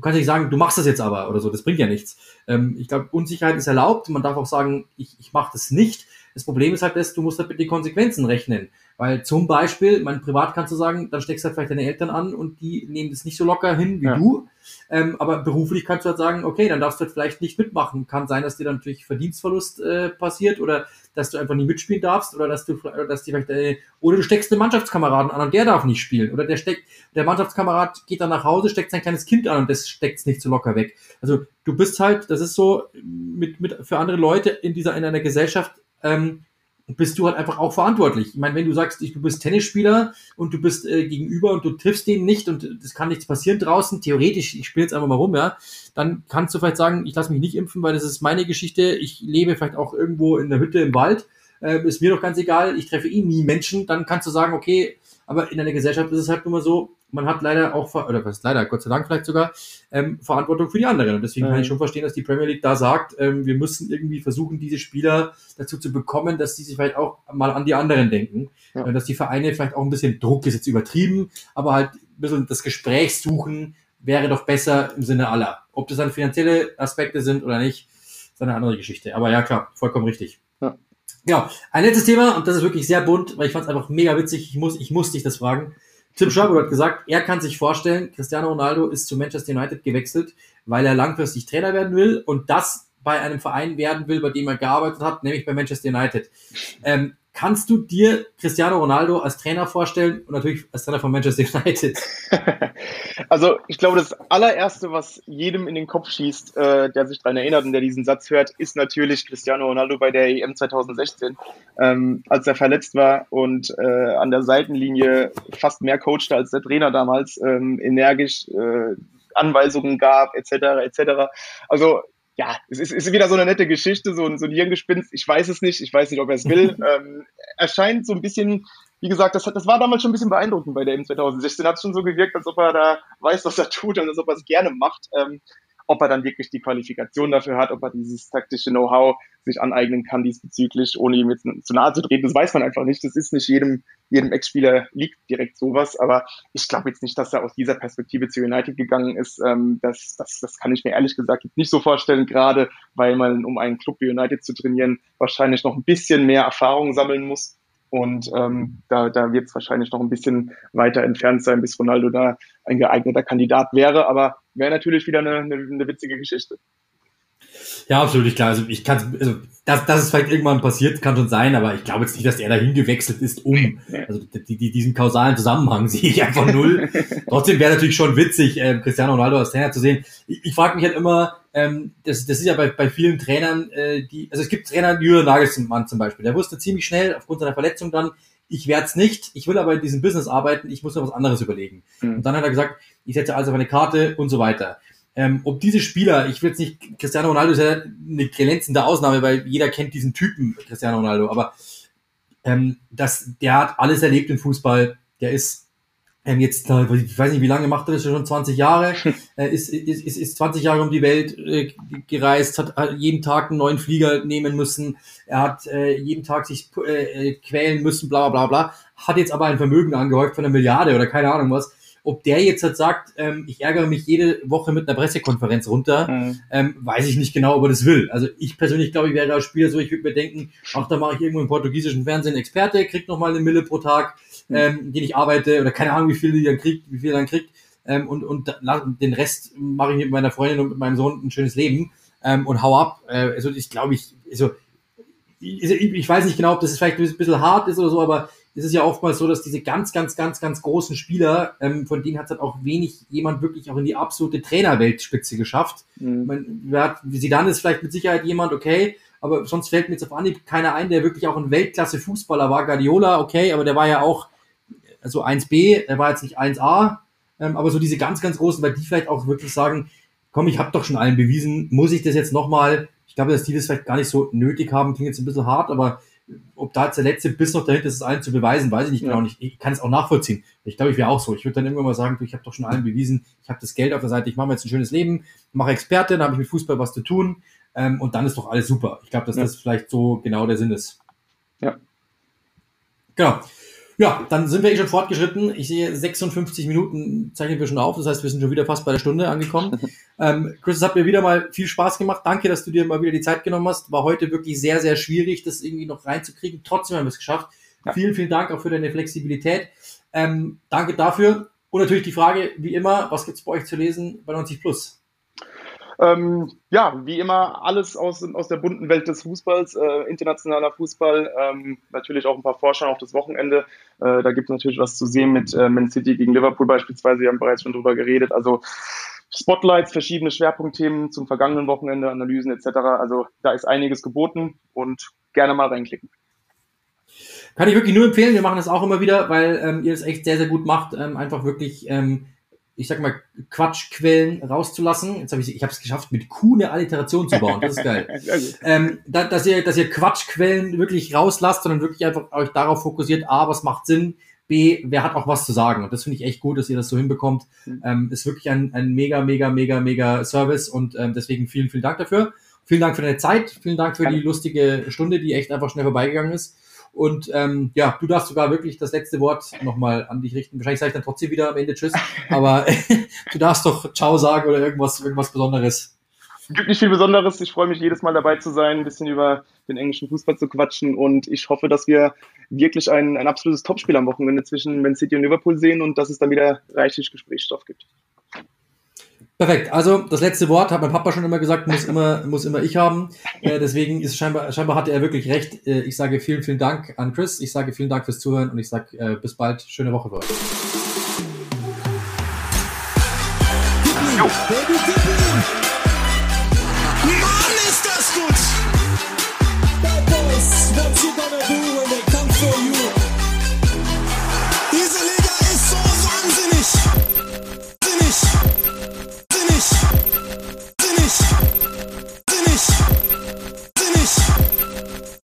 du kannst nicht sagen, du machst das jetzt aber oder so, das bringt ja nichts. Ähm, ich glaube, Unsicherheit ist erlaubt, man darf auch sagen, ich, ich mache das nicht. Das Problem ist halt, dass du musst halt mit den Konsequenzen rechnen. Weil zum Beispiel, mein privat kannst du sagen, dann steckst du halt vielleicht deine Eltern an und die nehmen das nicht so locker hin wie ja. du. Ähm, aber beruflich kannst du halt sagen, okay, dann darfst du halt vielleicht nicht mitmachen. Kann sein, dass dir dann natürlich Verdienstverlust äh, passiert oder dass du einfach nicht mitspielen darfst oder dass du, dass die vielleicht, äh, oder du steckst einen Mannschaftskameraden an und der darf nicht spielen oder der steckt, der Mannschaftskamerad geht dann nach Hause, steckt sein kleines Kind an und das steckt nicht so locker weg. Also du bist halt, das ist so mit, mit für andere Leute in dieser in einer Gesellschaft ähm, bist du halt einfach auch verantwortlich. Ich meine, wenn du sagst, du bist Tennisspieler und du bist äh, gegenüber und du triffst den nicht und es kann nichts passieren draußen, theoretisch, ich spiele jetzt einfach mal rum, ja, dann kannst du vielleicht sagen, ich lasse mich nicht impfen, weil das ist meine Geschichte. Ich lebe vielleicht auch irgendwo in der Hütte im Wald. Äh, ist mir doch ganz egal, ich treffe eh nie Menschen. Dann kannst du sagen, okay, aber in einer Gesellschaft ist es halt nur mal so, man hat leider auch, oder was leider, Gott sei Dank vielleicht sogar, ähm, Verantwortung für die anderen. Und deswegen mhm. kann ich schon verstehen, dass die Premier League da sagt, ähm, wir müssen irgendwie versuchen, diese Spieler dazu zu bekommen, dass sie sich vielleicht auch mal an die anderen denken. Ja. Äh, dass die Vereine vielleicht auch ein bisschen Druck ist jetzt übertrieben, aber halt ein bisschen das Gespräch suchen, wäre doch besser im Sinne aller. Ob das dann finanzielle Aspekte sind oder nicht, ist eine andere Geschichte. Aber ja, klar, vollkommen richtig. Ja. Genau. Ein letztes Thema, und das ist wirklich sehr bunt, weil ich fand es einfach mega witzig. Ich muss, ich muss dich das fragen. Tim Schaubel hat gesagt, er kann sich vorstellen, Cristiano Ronaldo ist zu Manchester United gewechselt, weil er langfristig Trainer werden will und das bei einem Verein werden will, bei dem er gearbeitet hat, nämlich bei Manchester United. Ähm, Kannst du dir Cristiano Ronaldo als Trainer vorstellen und natürlich als Trainer von Manchester United? Also ich glaube, das allererste, was jedem in den Kopf schießt, äh, der sich daran erinnert und der diesen Satz hört, ist natürlich Cristiano Ronaldo bei der EM 2016, ähm, als er verletzt war und äh, an der Seitenlinie fast mehr coachte als der Trainer damals, ähm, energisch äh, Anweisungen gab, etc. etc. Also ja, es ist, ist wieder so eine nette Geschichte, so, so ein Hirngespinst. Ich weiß es nicht, ich weiß nicht, ob er es will. ähm, erscheint so ein bisschen, wie gesagt, das, das war damals schon ein bisschen beeindruckend bei der M 2016. Hat schon so gewirkt, als ob er da weiß, was er tut und als ob er es gerne macht. Ähm, ob er dann wirklich die Qualifikation dafür hat, ob er dieses taktische Know-how sich aneignen kann diesbezüglich, ohne ihm jetzt zu nahe zu treten. Das weiß man einfach nicht. Das ist nicht jedem, jedem Ex-Spieler liegt direkt sowas. Aber ich glaube jetzt nicht, dass er aus dieser Perspektive zu United gegangen ist. Ähm, das, das, das kann ich mir ehrlich gesagt nicht so vorstellen, gerade weil man, um einen Club wie United zu trainieren, wahrscheinlich noch ein bisschen mehr Erfahrung sammeln muss. Und ähm, da, da wird es wahrscheinlich noch ein bisschen weiter entfernt sein, bis Ronaldo da ein geeigneter Kandidat wäre. Aber wäre natürlich wieder eine, eine, eine witzige Geschichte. Ja, absolut klar. Also ich kann also dass, dass es vielleicht irgendwann passiert, kann schon sein, aber ich glaube jetzt nicht, dass er dahin gewechselt ist, um. Also die, die, diesen kausalen Zusammenhang sehe ich einfach null. Trotzdem wäre natürlich schon witzig, äh, Cristiano Ronaldo als Trainer zu sehen. Ich, ich frage mich halt immer, ähm, das, das ist ja bei, bei vielen Trainern, äh, die, also es gibt Trainer, Jürgen Nagelsmann zum Beispiel, der wusste ziemlich schnell aufgrund seiner Verletzung dann, ich werde es nicht, ich will aber in diesem Business arbeiten, ich muss mir was anderes überlegen. Mhm. Und dann hat er gesagt, ich setze alles auf eine Karte und so weiter. Ähm, ob diese Spieler, ich will jetzt nicht, Cristiano Ronaldo ist ja eine glänzende Ausnahme, weil jeder kennt diesen Typen, Cristiano Ronaldo, aber ähm, das, der hat alles erlebt im Fußball, der ist ähm, jetzt, ich weiß nicht, wie lange macht er das schon, 20 Jahre, äh, ist, ist, ist, ist 20 Jahre um die Welt äh, gereist, hat, hat jeden Tag einen neuen Flieger nehmen müssen, er hat äh, jeden Tag sich äh, äh quälen müssen, bla bla bla, hat jetzt aber ein Vermögen angehäuft von einer Milliarde oder keine Ahnung was ob der jetzt halt sagt, ähm, ich ärgere mich jede Woche mit einer Pressekonferenz runter, mhm. ähm, weiß ich nicht genau, ob er das will. Also ich persönlich glaube, ich wäre als Spieler so, ich würde mir denken, ach, da mache ich irgendwo im portugiesischen Fernsehen Experte, kriegt noch mal eine Mille pro Tag, mhm. ähm, den ich arbeite, oder keine Ahnung, wie viel die dann kriegt, wie viel er dann kriegt. Ähm, und, und den Rest mache ich mit meiner Freundin und mit meinem Sohn ein schönes Leben ähm, und hau ab. Äh, also ich glaube, ich, also, ich, ich weiß nicht genau, ob das vielleicht ein bisschen hart ist oder so, aber ist es ja oftmals so, dass diese ganz, ganz, ganz, ganz großen Spieler, ähm, von denen hat es halt auch wenig jemand wirklich auch in die absolute Trainerweltspitze geschafft. Mhm. Man, Zidane ist vielleicht mit Sicherheit jemand, okay, aber sonst fällt mir jetzt auf Anhieb keiner ein, der wirklich auch ein Weltklasse-Fußballer war. Guardiola, okay, aber der war ja auch also 1B, er war jetzt nicht 1A, ähm, aber so diese ganz, ganz großen, weil die vielleicht auch wirklich sagen, komm, ich habe doch schon allen bewiesen, muss ich das jetzt nochmal, ich glaube, dass die das vielleicht gar nicht so nötig haben, klingt jetzt ein bisschen hart, aber ob da jetzt der letzte Biss noch dahinter ist, es allen zu beweisen, weiß ich nicht ja. genau. Ich, ich kann es auch nachvollziehen. Ich glaube, ich wäre auch so. Ich würde dann irgendwann mal sagen, ich habe doch schon allen bewiesen, ich habe das Geld auf der Seite, ich mache mir jetzt ein schönes Leben, mache Experte, dann habe ich mit Fußball was zu tun ähm, und dann ist doch alles super. Ich glaube, dass ja. das vielleicht so genau der Sinn ist. Ja. Genau. Ja, dann sind wir eh schon fortgeschritten. Ich sehe 56 Minuten zeichnen wir schon auf. Das heißt, wir sind schon wieder fast bei der Stunde angekommen. ähm, Chris, es hat mir wieder mal viel Spaß gemacht. Danke, dass du dir mal wieder die Zeit genommen hast. War heute wirklich sehr, sehr schwierig, das irgendwie noch reinzukriegen. Trotzdem haben wir es geschafft. Ja. Vielen, vielen Dank auch für deine Flexibilität. Ähm, danke dafür. Und natürlich die Frage, wie immer, was gibt's bei euch zu lesen bei 90 Plus? Ähm, ja, wie immer alles aus, aus der bunten Welt des Fußballs, äh, internationaler Fußball, ähm, natürlich auch ein paar Vorschauen auf das Wochenende. Äh, da gibt es natürlich was zu sehen mit äh, Man City gegen Liverpool beispielsweise, wir haben bereits schon drüber geredet. Also Spotlights, verschiedene Schwerpunktthemen zum vergangenen Wochenende, Analysen etc. Also da ist einiges geboten und gerne mal reinklicken. Kann ich wirklich nur empfehlen. Wir machen das auch immer wieder, weil ähm, ihr es echt sehr, sehr gut macht. Ähm, einfach wirklich ähm, ich sag mal, Quatschquellen rauszulassen. Jetzt habe ich, ich habe es geschafft, mit Q eine Alliteration zu bauen. Das ist geil. ähm, da, dass ihr, dass ihr Quatschquellen wirklich rauslasst, sondern wirklich einfach euch darauf fokussiert: A, was macht Sinn? B, wer hat auch was zu sagen? Und das finde ich echt gut, dass ihr das so hinbekommt. Mhm. Ähm, ist wirklich ein, ein mega, mega, mega, mega Service und ähm, deswegen vielen, vielen Dank dafür. Vielen Dank für deine Zeit. Vielen Dank für die lustige Stunde, die echt einfach schnell vorbeigegangen ist. Und ähm, ja, du darfst sogar wirklich das letzte Wort nochmal an dich richten. Wahrscheinlich sage ich dann trotzdem wieder am Ende Tschüss, aber du darfst doch Ciao sagen oder irgendwas, irgendwas Besonderes. Es gibt nicht viel Besonderes. Ich freue mich jedes Mal dabei zu sein, ein bisschen über den englischen Fußball zu quatschen und ich hoffe, dass wir wirklich ein, ein absolutes Topspiel am Wochenende zwischen Man City und Liverpool sehen und dass es dann wieder reichlich Gesprächsstoff gibt. Perfekt. Also das letzte Wort hat mein Papa schon immer gesagt, muss immer, muss immer ich haben. Äh, deswegen ist scheinbar, scheinbar hatte er wirklich recht. Äh, ich sage vielen, vielen Dank an Chris. Ich sage vielen Dank fürs Zuhören und ich sage äh, bis bald. Schöne Woche für euch.